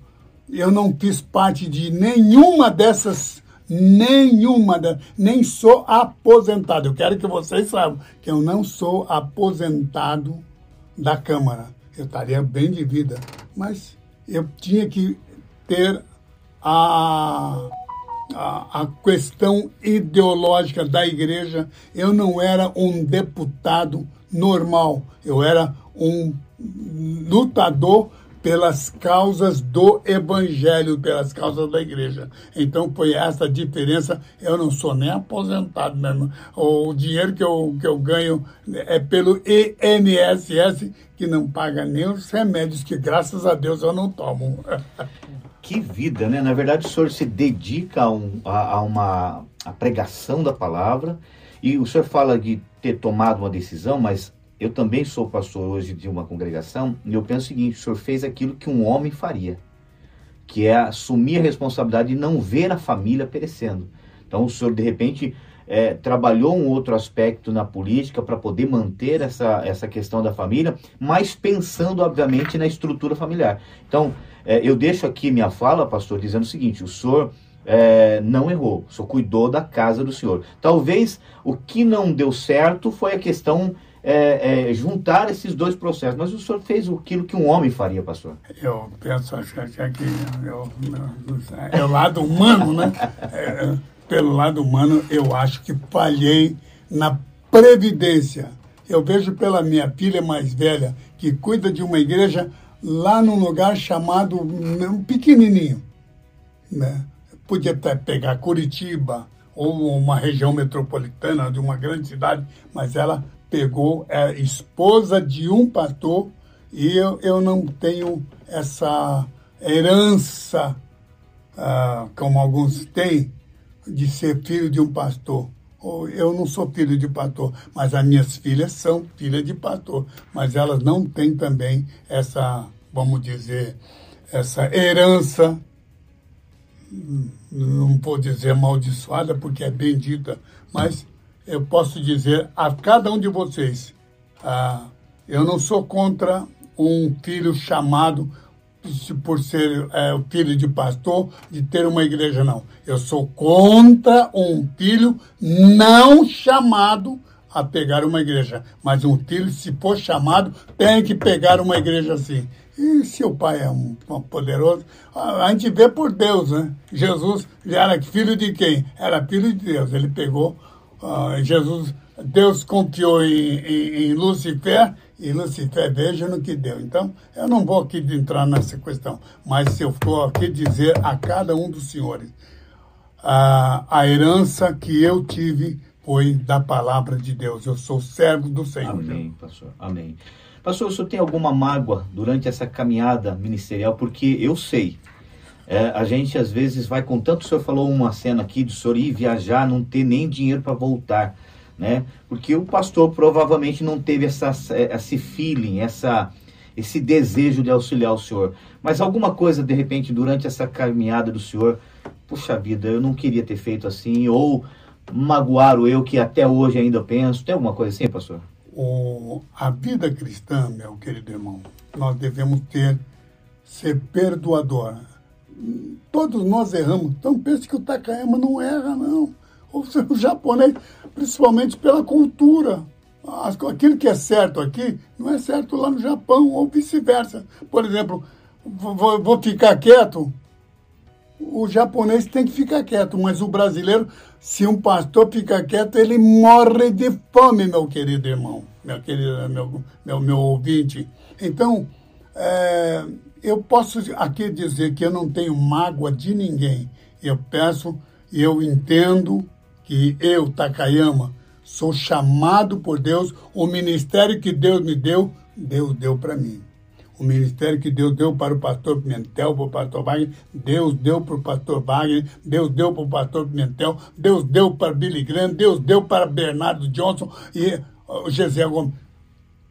eu não fiz parte de nenhuma dessas, nenhuma, da, nem sou aposentado. Eu quero que vocês saibam que eu não sou aposentado da Câmara. Eu estaria bem de vida, mas eu tinha que ter a, a, a, questão ideológica da igreja. Eu não era um deputado normal, eu era um lutador pelas causas do evangelho, pelas causas da igreja. Então foi essa diferença. Eu não sou nem aposentado mesmo. O dinheiro que eu, que eu ganho é pelo INSS, que não paga nem os remédios, que graças a Deus eu não tomo. [LAUGHS] Que vida, né? Na verdade, o senhor se dedica a, um, a, a uma a pregação da palavra e o senhor fala de ter tomado uma decisão, mas eu também sou pastor hoje de uma congregação e eu penso o seguinte: o senhor fez aquilo que um homem faria, que é assumir a responsabilidade de não ver a família perecendo. Então, o senhor, de repente, é, trabalhou um outro aspecto na política para poder manter essa, essa questão da família, mas pensando, obviamente, na estrutura familiar. Então, é, eu deixo aqui minha fala, pastor, dizendo o seguinte: o senhor. É, não errou, o senhor cuidou da casa do senhor. Talvez o que não deu certo foi a questão é, é, juntar esses dois processos. Mas o senhor fez aquilo que um homem faria, pastor. Eu penso acho que aqui é o lado humano, né? É, pelo lado humano, eu acho que falhei na previdência. Eu vejo pela minha filha mais velha, que cuida de uma igreja lá num lugar chamado um pequenininho. Né? Podia até pegar Curitiba ou uma região metropolitana de uma grande cidade, mas ela pegou, é esposa de um pastor, e eu, eu não tenho essa herança, ah, como alguns têm, de ser filho de um pastor. Eu não sou filho de pastor, mas as minhas filhas são filhas de pastor, mas elas não têm também essa, vamos dizer, essa herança, não vou dizer amaldiçoada, porque é bendita, mas eu posso dizer a cada um de vocês, ah, eu não sou contra um filho chamado por ser é, filho de pastor, de ter uma igreja, não. Eu sou contra um filho não chamado a pegar uma igreja. Mas um filho, se for chamado, tem que pegar uma igreja assim. E se o pai é um, um poderoso, a gente vê por Deus, né? Jesus era filho de quem? Era filho de Deus. Ele pegou, uh, Jesus, Deus confiou em, em, em Lucifer e Lucifer veja no que deu. Então, eu não vou aqui entrar nessa questão, mas eu for aqui dizer a cada um dos senhores, a, a herança que eu tive foi da palavra de Deus. Eu sou servo do Senhor. Amém, pastor. Amém. Pastor, o senhor tem alguma mágoa durante essa caminhada ministerial? Porque eu sei, é, a gente às vezes vai com tanto, o senhor falou uma cena aqui do senhor ir viajar, não ter nem dinheiro para voltar né? Porque o pastor provavelmente não teve essa, esse feeling, essa, esse desejo de auxiliar o senhor. Mas alguma coisa, de repente, durante essa caminhada do senhor, puxa vida, eu não queria ter feito assim, ou magoaram eu que até hoje ainda penso. Tem alguma coisa assim, pastor? O, a vida cristã, meu querido irmão, nós devemos ter, ser perdoador. Todos nós erramos. Então pense que o Takayama não erra, não. O [LAUGHS] japonês, principalmente pela cultura. Aquilo que é certo aqui não é certo lá no Japão, ou vice-versa. Por exemplo, vou, vou ficar quieto, o japonês tem que ficar quieto, mas o brasileiro, se um pastor ficar quieto, ele morre de fome, meu querido irmão, meu querido meu, meu, meu ouvinte. Então, é, eu posso aqui dizer que eu não tenho mágoa de ninguém. Eu peço, eu entendo que eu, Takayama, sou chamado por Deus, o ministério que Deus me deu, Deus deu para mim. O ministério que Deus deu para o pastor Pimentel, para o pastor Wagner, Deus deu para o pastor Wagner, Deus deu para o pastor Pimentel, Deus deu para Billy Graham, Deus deu para Bernardo Johnson e José Gomes.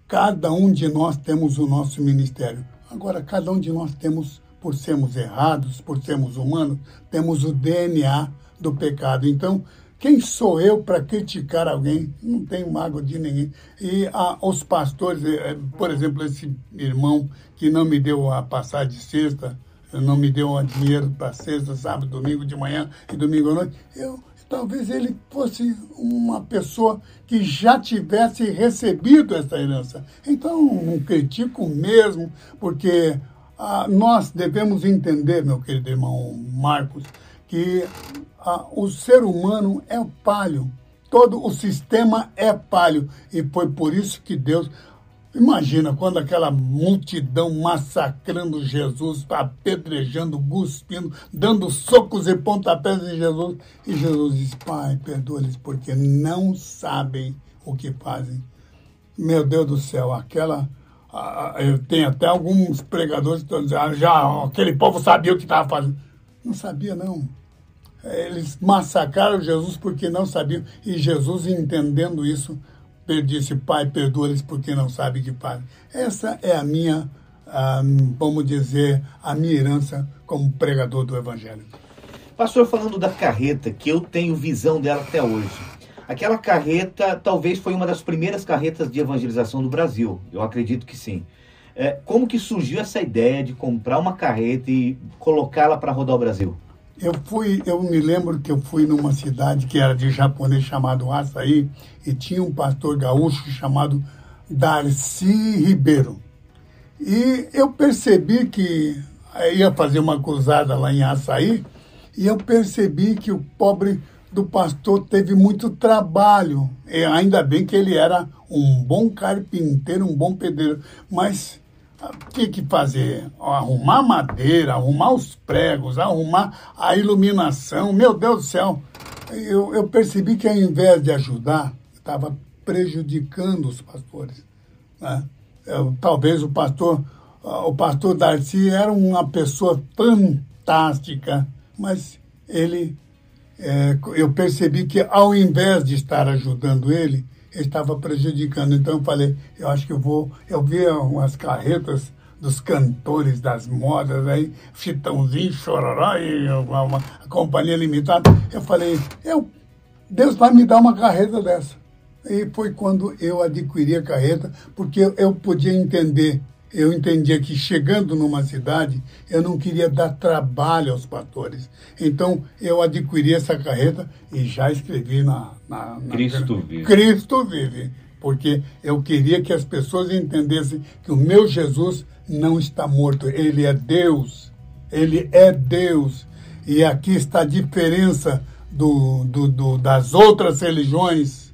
Cada um de nós temos o nosso ministério. Agora, cada um de nós temos, por sermos errados, por sermos humanos, temos o DNA do pecado. Então, quem sou eu para criticar alguém? Não tenho mágoa de ninguém. E ah, os pastores, eh, por exemplo, esse irmão que não me deu a passagem de sexta, não me deu dinheiro para sexta, sábado, domingo de manhã e domingo à noite, eu, talvez ele fosse uma pessoa que já tivesse recebido essa herança. Então, não critico mesmo, porque ah, nós devemos entender, meu querido irmão Marcos, que ah, o ser humano é palho, todo o sistema é palho. E foi por isso que Deus. Imagina quando aquela multidão massacrando Jesus, apedrejando, cuspindo, dando socos e pontapés em Jesus. E Jesus diz: Pai, perdoa-lhes, porque não sabem o que fazem. Meu Deus do céu, aquela. eu tenho até alguns pregadores que estão dizendo: ah, já aquele povo sabia o que estava fazendo. Não sabia, não eles massacraram Jesus porque não sabiam. E Jesus, entendendo isso, disse: Pai, perdoa-lhes porque não sabem que fazem. Essa é a minha, vamos dizer, a minha herança como pregador do Evangelho. Pastor, falando da carreta, que eu tenho visão dela até hoje. Aquela carreta talvez foi uma das primeiras carretas de evangelização do Brasil. Eu acredito que sim. É, como que surgiu essa ideia de comprar uma carreta e colocá-la para rodar o Brasil? Eu fui, eu me lembro que eu fui numa cidade que era de japonês chamado Açaí e tinha um pastor gaúcho chamado Darcy Ribeiro. E eu percebi que ia fazer uma cruzada lá em Açaí e eu percebi que o pobre do pastor teve muito trabalho. E ainda bem que ele era um bom carpinteiro, um bom pedreiro, mas tinha que fazer? Arrumar madeira, arrumar os pregos, arrumar a iluminação. Meu Deus do céu! Eu, eu percebi que ao invés de ajudar, estava prejudicando os pastores. Né? Eu, talvez o pastor, o pastor Darcy era uma pessoa fantástica, mas ele, é, eu percebi que ao invés de estar ajudando ele, estava prejudicando. Então eu falei, eu acho que eu vou. Eu vi umas carretas dos cantores das modas aí, Chitãozinho, Chororó e uma, uma companhia limitada. Eu falei, eu, Deus vai me dar uma carreta dessa. E foi quando eu adquiri a carreta, porque eu, eu podia entender eu entendia que chegando numa cidade, eu não queria dar trabalho aos pastores. Então, eu adquiri essa carreta e já escrevi na... na, na Cristo vive. Cristo vive. Porque eu queria que as pessoas entendessem que o meu Jesus não está morto. Ele é Deus. Ele é Deus. E aqui está a diferença do, do, do das outras religiões.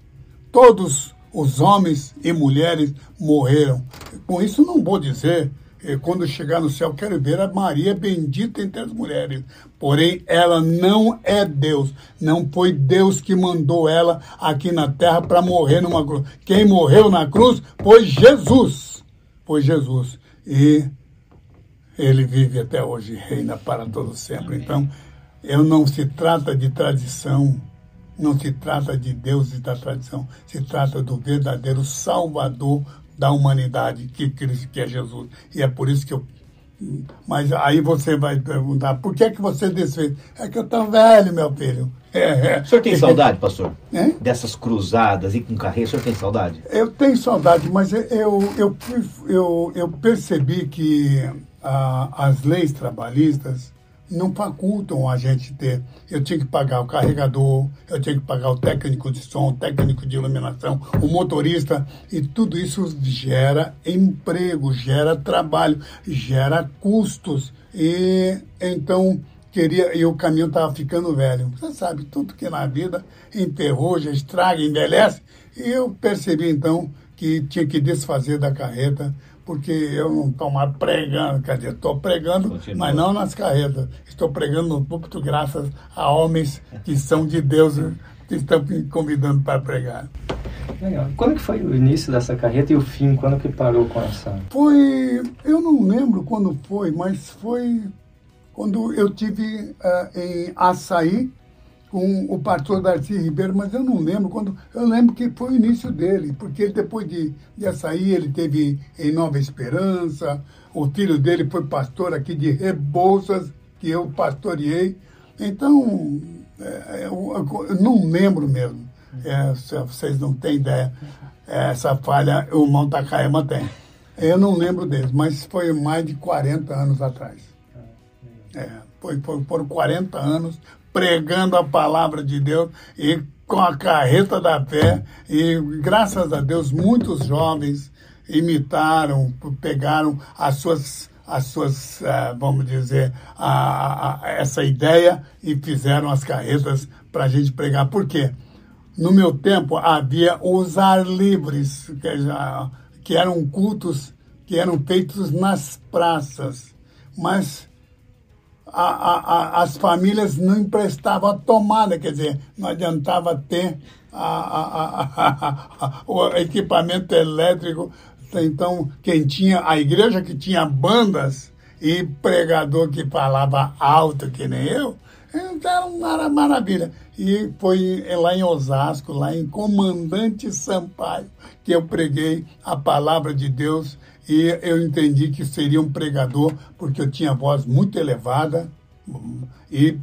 Todos os homens e mulheres morreram. Com isso não vou dizer, eh, quando chegar no céu, quero ver a Maria bendita entre as mulheres. Porém, ela não é Deus. Não foi Deus que mandou ela aqui na terra para morrer numa cruz. Quem morreu na cruz foi Jesus. Foi Jesus. E ele vive até hoje, reina para todo sempre. Então, eu não se trata de tradição não se trata de Deus e da tradição, se trata do verdadeiro Salvador da humanidade, que, que é Jesus. E é por isso que eu. Mas aí você vai perguntar, por que, é que você desfez? É que eu estou velho, meu filho. É, [LAUGHS] é. O senhor tem saudade, pastor? É? Dessas cruzadas e com carreira, o senhor tem saudade? Eu tenho saudade, mas eu, eu, eu, eu percebi que ah, as leis trabalhistas não facultam a gente ter. Eu tinha que pagar o carregador, eu tinha que pagar o técnico de som, o técnico de iluminação, o motorista, e tudo isso gera emprego, gera trabalho, gera custos. E então queria, e o caminho estava ficando velho. Você sabe, tudo que na vida enterroja, estraga, envelhece. E eu percebi então que tinha que desfazer da carreta porque eu não estou mais pregando, quer dizer, estou pregando, Continua. mas não nas carretas. Estou pregando no púlpito graças a homens que são de Deus, que estão me convidando para pregar. Legal. Quando que foi o início dessa carreta e o fim? Quando que parou com essa? Foi, eu não lembro quando foi, mas foi quando eu tive uh, em Açaí, com o pastor Darcy Ribeiro, mas eu não lembro quando. Eu lembro que foi o início dele, porque depois de, de sair ele teve em Nova Esperança, o filho dele foi pastor aqui de Rebouças, que eu pastoreei. Então, é, eu, eu, não lembro mesmo. É, vocês não têm ideia. Essa falha o Montacaema tem. Eu não lembro deles, mas foi mais de 40 anos atrás. É, foi, foi, foram 40 anos pregando a palavra de Deus e com a carreta da fé. E graças a Deus, muitos jovens imitaram, pegaram as suas as suas, uh, vamos dizer, a, a, essa ideia e fizeram as carretas para a gente pregar. Por quê? No meu tempo havia os ar livres, que, já, que eram cultos que eram feitos nas praças. Mas a, a, as famílias não emprestavam a tomada, quer dizer, não adiantava ter [LAUGHS] o equipamento elétrico. Então, quem tinha, a igreja que tinha bandas e pregador que falava alto, que nem eu, então era maravilha. E foi lá em Osasco, lá em Comandante Sampaio, que eu preguei a palavra de Deus e eu entendi que seria um pregador porque eu tinha voz muito elevada e,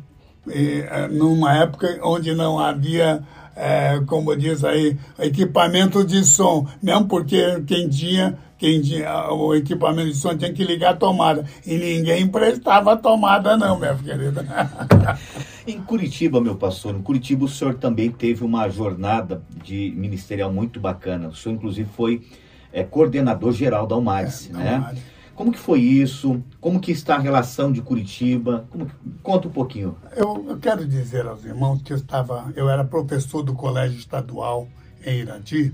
e é, numa época onde não havia, é, como diz aí, equipamento de som, mesmo porque quem tinha, quem tinha o equipamento de som tinha que ligar a tomada e ninguém emprestava a tomada não, minha querida. [LAUGHS] Em Curitiba, meu pastor, em Curitiba o senhor também teve uma jornada de ministerial muito bacana. O senhor, inclusive, foi é, coordenador geral da UMARS, é, né? Como que foi isso? Como que está a relação de Curitiba? Como, conta um pouquinho. Eu, eu, quero dizer aos irmãos que eu estava, eu era professor do colégio estadual em Irati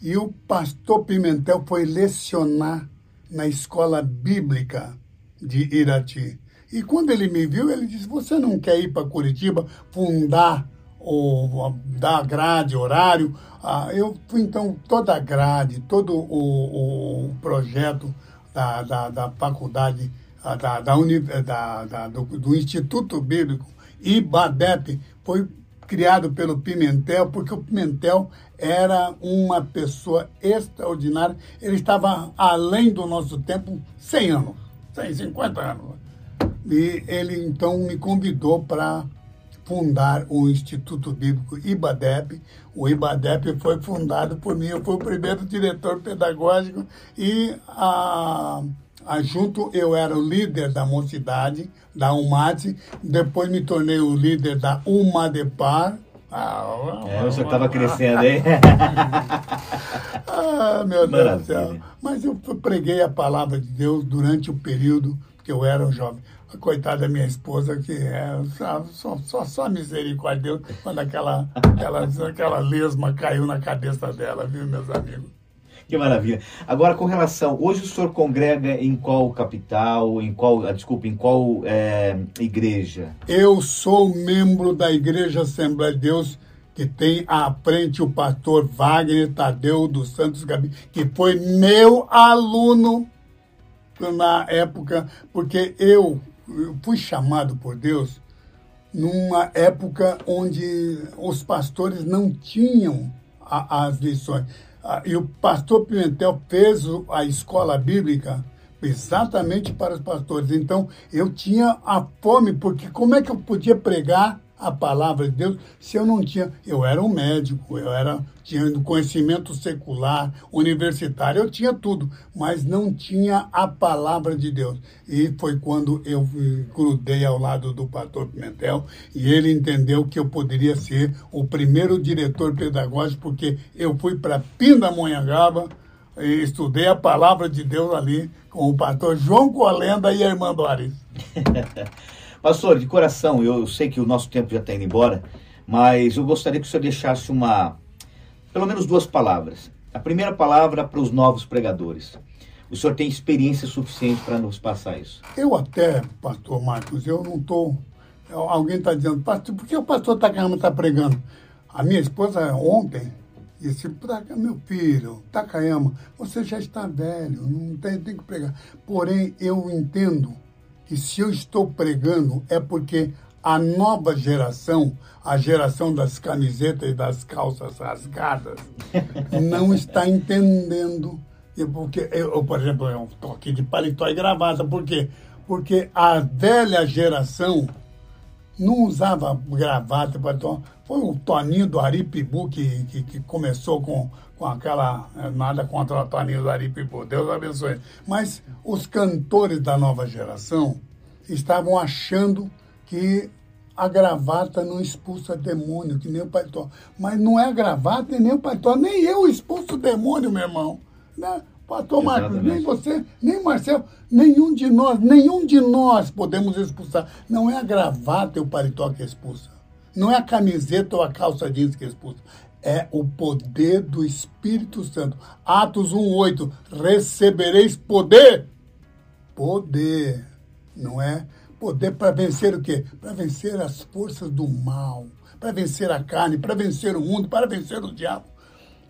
e o pastor Pimentel foi lecionar na escola bíblica de Irati. E quando ele me viu, ele disse: Você não quer ir para Curitiba fundar ou dar grade, horário? Ah, eu fui então toda a grade, todo o, o projeto da, da, da faculdade, ah, da, da, da, da do, do, Instituto Bíblico IBADEP foi criado pelo Pimentel, porque o Pimentel era uma pessoa extraordinária. Ele estava além do nosso tempo 100 anos, 150 anos. E ele então me convidou para fundar o Instituto Bíblico IBADEP. O IBADEP foi fundado por mim, eu fui o primeiro diretor pedagógico e a, a, junto eu era o líder da mocidade, da UMAT, depois me tornei o líder da UMADEPAR, ah, é, o senhor estava crescendo, hein? [LAUGHS] ah, meu Deus do céu. Mas eu preguei a palavra de Deus durante o período que eu era um jovem. A coitada da minha esposa, que é só, só, só misericórdia de Deus, quando aquela, aquela, aquela lesma caiu na cabeça dela, viu, meus amigos? Que maravilha. Agora, com relação, hoje o senhor congrega em qual capital, em qual, ah, desculpa, em qual é, igreja? Eu sou membro da Igreja Assembleia de Deus, que tem à frente o pastor Wagner Tadeu dos Santos Gabi, que foi meu aluno na época, porque eu, eu fui chamado por Deus numa época onde os pastores não tinham a, as lições. Ah, e o pastor Pimentel fez a escola bíblica exatamente para os pastores. Então, eu tinha a fome, porque como é que eu podia pregar a palavra de Deus se eu não tinha. Eu era um médico, eu era tinha conhecimento secular, universitário, eu tinha tudo, mas não tinha a palavra de Deus. E foi quando eu grudei ao lado do pastor Pimentel e ele entendeu que eu poderia ser o primeiro diretor pedagógico, porque eu fui para Pindamonhangaba e estudei a palavra de Deus ali com o pastor João Colenda e a irmã Doris. [LAUGHS] Pastor, de coração, eu sei que o nosso tempo já está indo embora, mas eu gostaria que o senhor deixasse uma, pelo menos duas palavras. A primeira palavra para os novos pregadores. O senhor tem experiência suficiente para nos passar isso? Eu até, pastor Marcos, eu não estou. Alguém está dizendo, pastor, por que o pastor Takayama está pregando? A minha esposa ontem disse, meu filho, Takayama, você já está velho, não tem, tem que pregar. Porém, eu entendo que se eu estou pregando é porque a nova geração, a geração das camisetas e das calças rasgadas, [LAUGHS] não está entendendo. Porque eu, por exemplo, eu estou aqui de paletó e gravata. Por quê? Porque a velha geração não usava gravata, paletó. Foi o Toninho do Aripibu que, que, que começou com com aquela. Eh, nada contra o Toninho do Aripibu, Deus abençoe. Mas os cantores da nova geração estavam achando que a gravata não expulsa demônio, que nem o paletó. Mas não é a gravata e nem o paletó, nem eu expulso o demônio, meu irmão. Né? Pastor Marcos, nem você, nem Marcelo, nenhum de nós, nenhum de nós podemos expulsar. Não é a gravata e o paletó que expulsa. Não é a camiseta ou a calça jeans que expulsa é o poder do Espírito Santo. Atos 1:8, recebereis poder. Poder, não é? Poder para vencer o quê? Para vencer as forças do mal, para vencer a carne, para vencer o mundo, para vencer o diabo.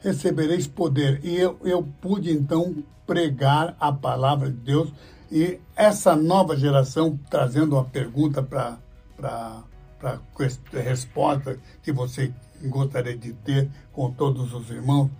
Recebereis poder. E eu, eu pude então pregar a palavra de Deus e essa nova geração trazendo uma pergunta para para resposta que você gostaria de ter com todos os irmãos,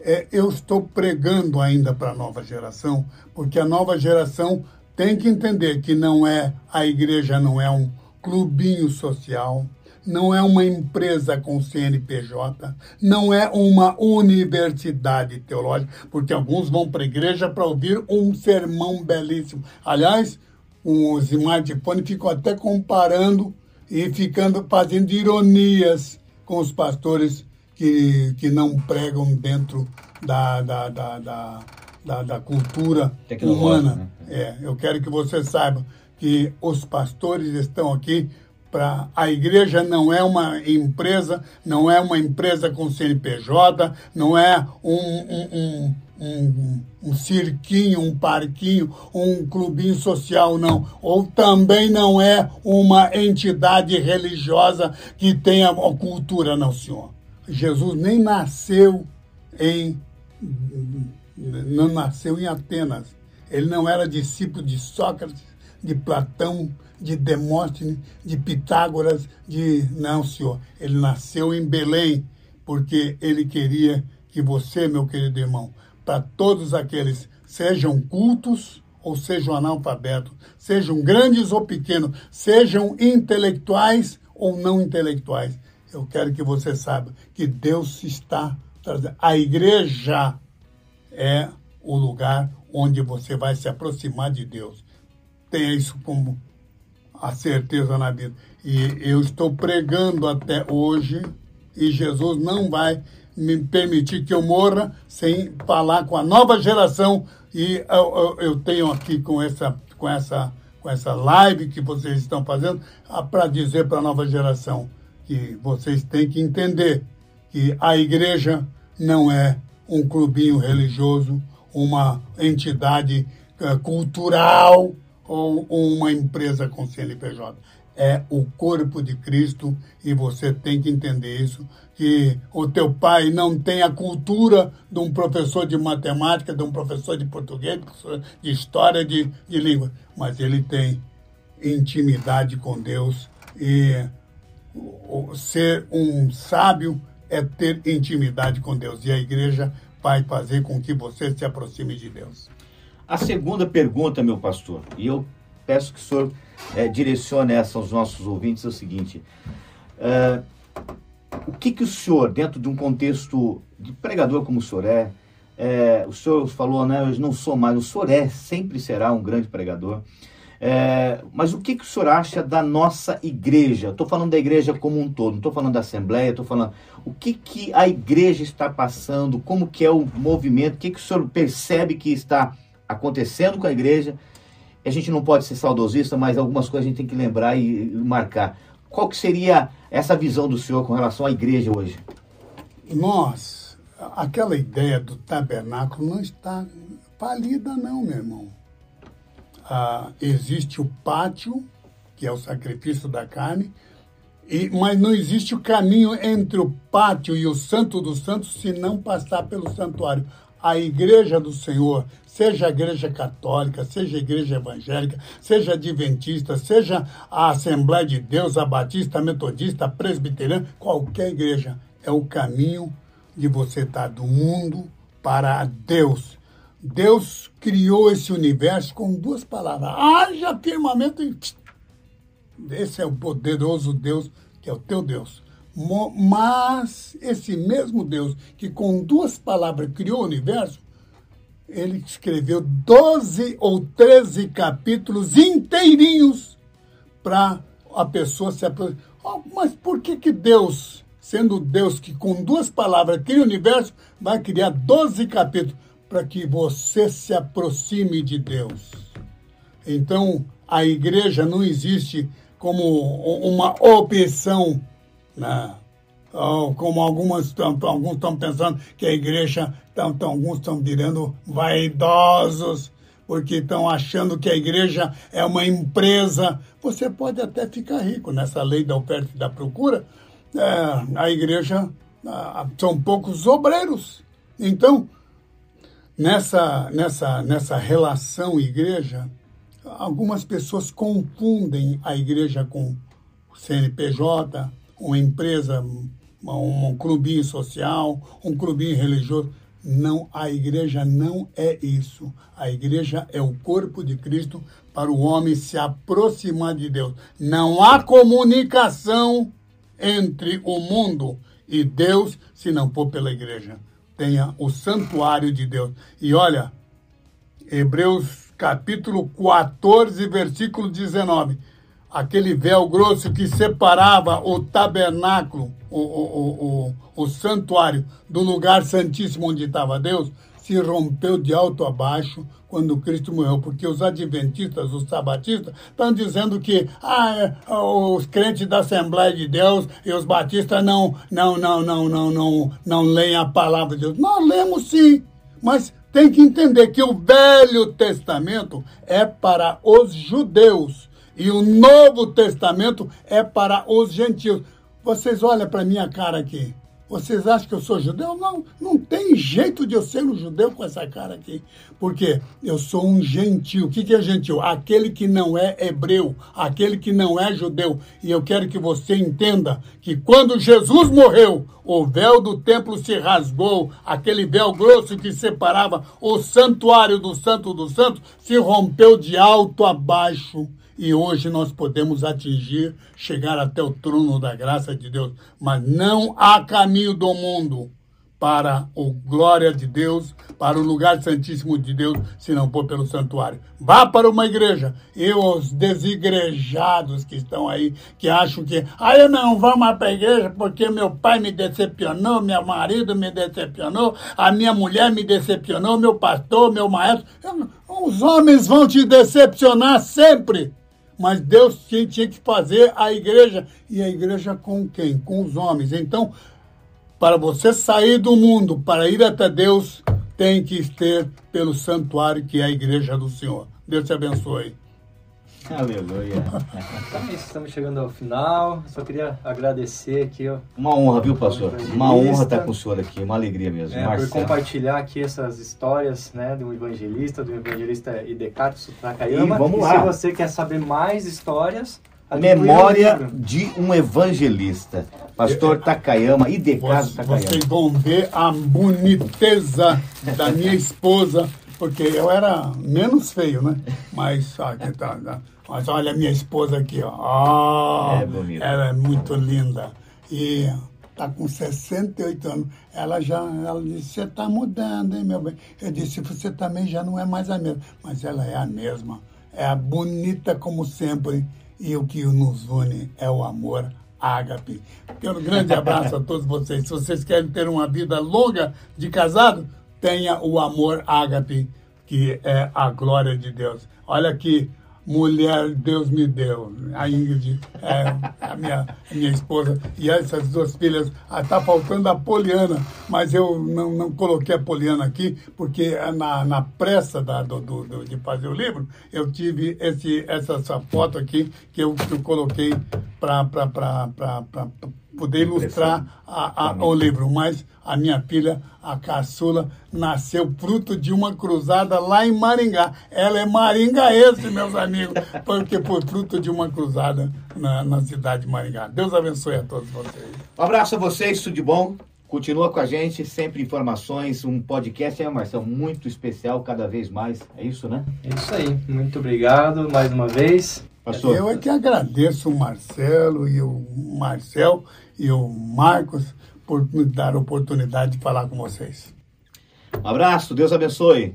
é, eu estou pregando ainda para a nova geração, porque a nova geração tem que entender que não é a igreja não é um clubinho social, não é uma empresa com CNPJ, não é uma universidade teológica, porque alguns vão para a igreja para ouvir um sermão belíssimo. Aliás, os smartphones ficam até comparando e ficando fazendo ironias com os pastores que, que não pregam dentro da, da, da, da, da, da cultura humana. Né? É, eu quero que você saiba que os pastores estão aqui para a igreja não é uma empresa, não é uma empresa com CNPJ, não é um, um, um, um, um cirquinho, um parquinho, um clubinho social, não. Ou também não é uma entidade religiosa que tenha cultura, não, senhor. Jesus nem nasceu em não nasceu em Atenas. Ele não era discípulo de Sócrates, de Platão, de Demóstenes, de Pitágoras, de. Não, senhor. Ele nasceu em Belém, porque ele queria que você, meu querido irmão, para todos aqueles, sejam cultos ou sejam analfabetos, sejam grandes ou pequenos, sejam intelectuais ou não intelectuais. Eu quero que você saiba que Deus está trazendo. A igreja é o lugar onde você vai se aproximar de Deus. Tenha isso como a certeza na vida. E eu estou pregando até hoje e Jesus não vai me permitir que eu morra sem falar com a nova geração. E eu, eu, eu tenho aqui com essa, com, essa, com essa live que vocês estão fazendo para dizer para a nova geração que vocês têm que entender que a igreja não é um clubinho religioso, uma entidade uh, cultural ou uma empresa com CNPJ. É o corpo de Cristo e você tem que entender isso, que o teu pai não tem a cultura de um professor de matemática, de um professor de português, de história, de, de língua, mas ele tem intimidade com Deus e ser um sábio é ter intimidade com Deus. E a igreja vai fazer com que você se aproxime de Deus. A segunda pergunta, meu pastor, e eu peço que o senhor é, direcione essa aos nossos ouvintes, é o seguinte. É, o que, que o senhor, dentro de um contexto de pregador como o senhor é, é o senhor falou, né, eu não sou mais, o senhor é, sempre será um grande pregador. É, mas o que, que o senhor acha da nossa igreja? Estou falando da igreja como um todo, não estou falando da Assembleia, estou falando o que, que a igreja está passando, como que é o movimento, o que, que o senhor percebe que está acontecendo com a igreja. A gente não pode ser saudosista, mas algumas coisas a gente tem que lembrar e, marcar. Qual que seria essa visão do senhor com relação à igreja hoje? Nós, aquela ideia do tabernáculo não está falida não, meu irmão ah, existe o pátio, que é o sacrifício da carne, e, mas não existe o caminho entre o pátio e o santo dos santos se não passar pelo santuário. A igreja do Senhor, seja a igreja católica, seja a igreja evangélica, seja adventista, seja a Assembleia de Deus, a batista, a metodista, a presbiteriana, qualquer igreja, é o caminho de você estar do mundo para Deus. Deus criou esse universo com duas palavras: haja firmamento e. Esse é o poderoso Deus, que é o teu Deus. Mas esse mesmo Deus, que com duas palavras criou o universo, ele escreveu 12 ou 13 capítulos inteirinhos para a pessoa se aproximar. Oh, mas por que, que Deus, sendo Deus que com duas palavras cria o universo, vai criar 12 capítulos? para que você se aproxime de Deus. Então, a igreja não existe como uma opção, né? como algumas alguns estão pensando que a igreja, tão, tão, alguns estão virando vaidosos, porque estão achando que a igreja é uma empresa. Você pode até ficar rico nessa lei da oferta e da procura. É, a igreja são poucos obreiros. Então, Nessa, nessa, nessa relação igreja, algumas pessoas confundem a igreja com CNPJ, uma empresa, um, um clubinho social, um clubinho religioso. Não, a igreja não é isso. A igreja é o corpo de Cristo para o homem se aproximar de Deus. Não há comunicação entre o mundo e Deus se não for pela igreja tenha o santuário de Deus. E olha, Hebreus capítulo 14, versículo 19. Aquele véu grosso que separava o tabernáculo, o, o, o, o santuário, do lugar santíssimo onde estava Deus, se rompeu de alto a baixo quando Cristo morreu, porque os adventistas, os sabatistas, estão dizendo que ah, é, os crentes da Assembleia de Deus e os batistas não, não, não, não, não, não, não leem a palavra de Deus. Nós lemos sim, mas tem que entender que o Velho Testamento é para os judeus e o Novo Testamento é para os gentios. Vocês olham para minha cara aqui. Vocês acham que eu sou judeu? Não, não tem jeito de eu ser um judeu com essa cara aqui. Porque eu sou um gentil. O que, é gentil? Aquele que não é hebreu, aquele que não é judeu. E eu quero que você entenda que quando Jesus morreu, o véu do templo se rasgou, aquele véu grosso que separava o santuário do santo do santo se rompeu de alto a baixo e hoje nós podemos atingir, chegar até o trono da graça de Deus. Mas não há caminho do mundo para o glória de Deus, para o lugar santíssimo de Deus, se não for pelo santuário. Vá para uma igreja. E os desigrejados que estão aí, que acham que, ah, eu não vou mais para a igreja porque meu pai me decepcionou, meu marido me decepcionou, a minha mulher me decepcionou, meu pastor, meu maestro. Os homens vão te decepcionar sempre. Mas Deus tinha que fazer a igreja. E a igreja com quem? Com os homens. Então, para você sair do mundo, para ir até Deus, tem que ter pelo santuário que é a igreja do Senhor. Deus te abençoe. Aleluia. Então é isso, estamos chegando ao final. Só queria agradecer aqui. Ó, uma honra, viu, pastor? Uma honra estar com o senhor aqui, uma alegria mesmo. É, por compartilhar aqui essas histórias né, de um evangelista, do evangelista Idecato Takayama. E vamos lá. E se você quer saber mais histórias, Memória de um evangelista. Pastor Takayama, Idecato Takayama. Vocês vão ver a boniteza da minha [LAUGHS] esposa porque eu era menos feio, né? Mas, ó, que tá, tá. Mas olha a minha esposa aqui, ó. Oh, é bonita. Ela é muito linda. E tá com 68 anos. Ela já, ela disse, você tá mudando, hein, meu bem? Eu disse, você também já não é mais a mesma. Mas ela é a mesma. É a bonita como sempre. E o que nos une é o amor ágape. Quero um grande abraço a todos vocês. Se vocês querem ter uma vida longa de casado, tenha o amor ágape, que é a glória de Deus. Olha que mulher Deus me deu. A Ingrid é a minha, a minha esposa. E essas duas filhas. Está ah, faltando a Poliana, mas eu não, não coloquei a Poliana aqui, porque na, na pressa da, do, do, de fazer o livro, eu tive esse, essa, essa foto aqui que eu, que eu coloquei para poder ilustrar a, a, o livro. Mas a minha filha, a caçula, nasceu fruto de uma cruzada lá em Maringá. Ela é maringaense, meus amigos, porque foi fruto de uma cruzada na, na cidade de Maringá. Deus abençoe a todos vocês. Um abraço a vocês, tudo de bom. Continua com a gente, sempre informações, um podcast, é, Marcelo, muito especial cada vez mais. É isso, né? É isso aí. Muito obrigado mais uma vez. Pastor. Eu é que agradeço o Marcelo e o Marcel e o Marcos por me dar a oportunidade de falar com vocês. Um abraço, Deus abençoe.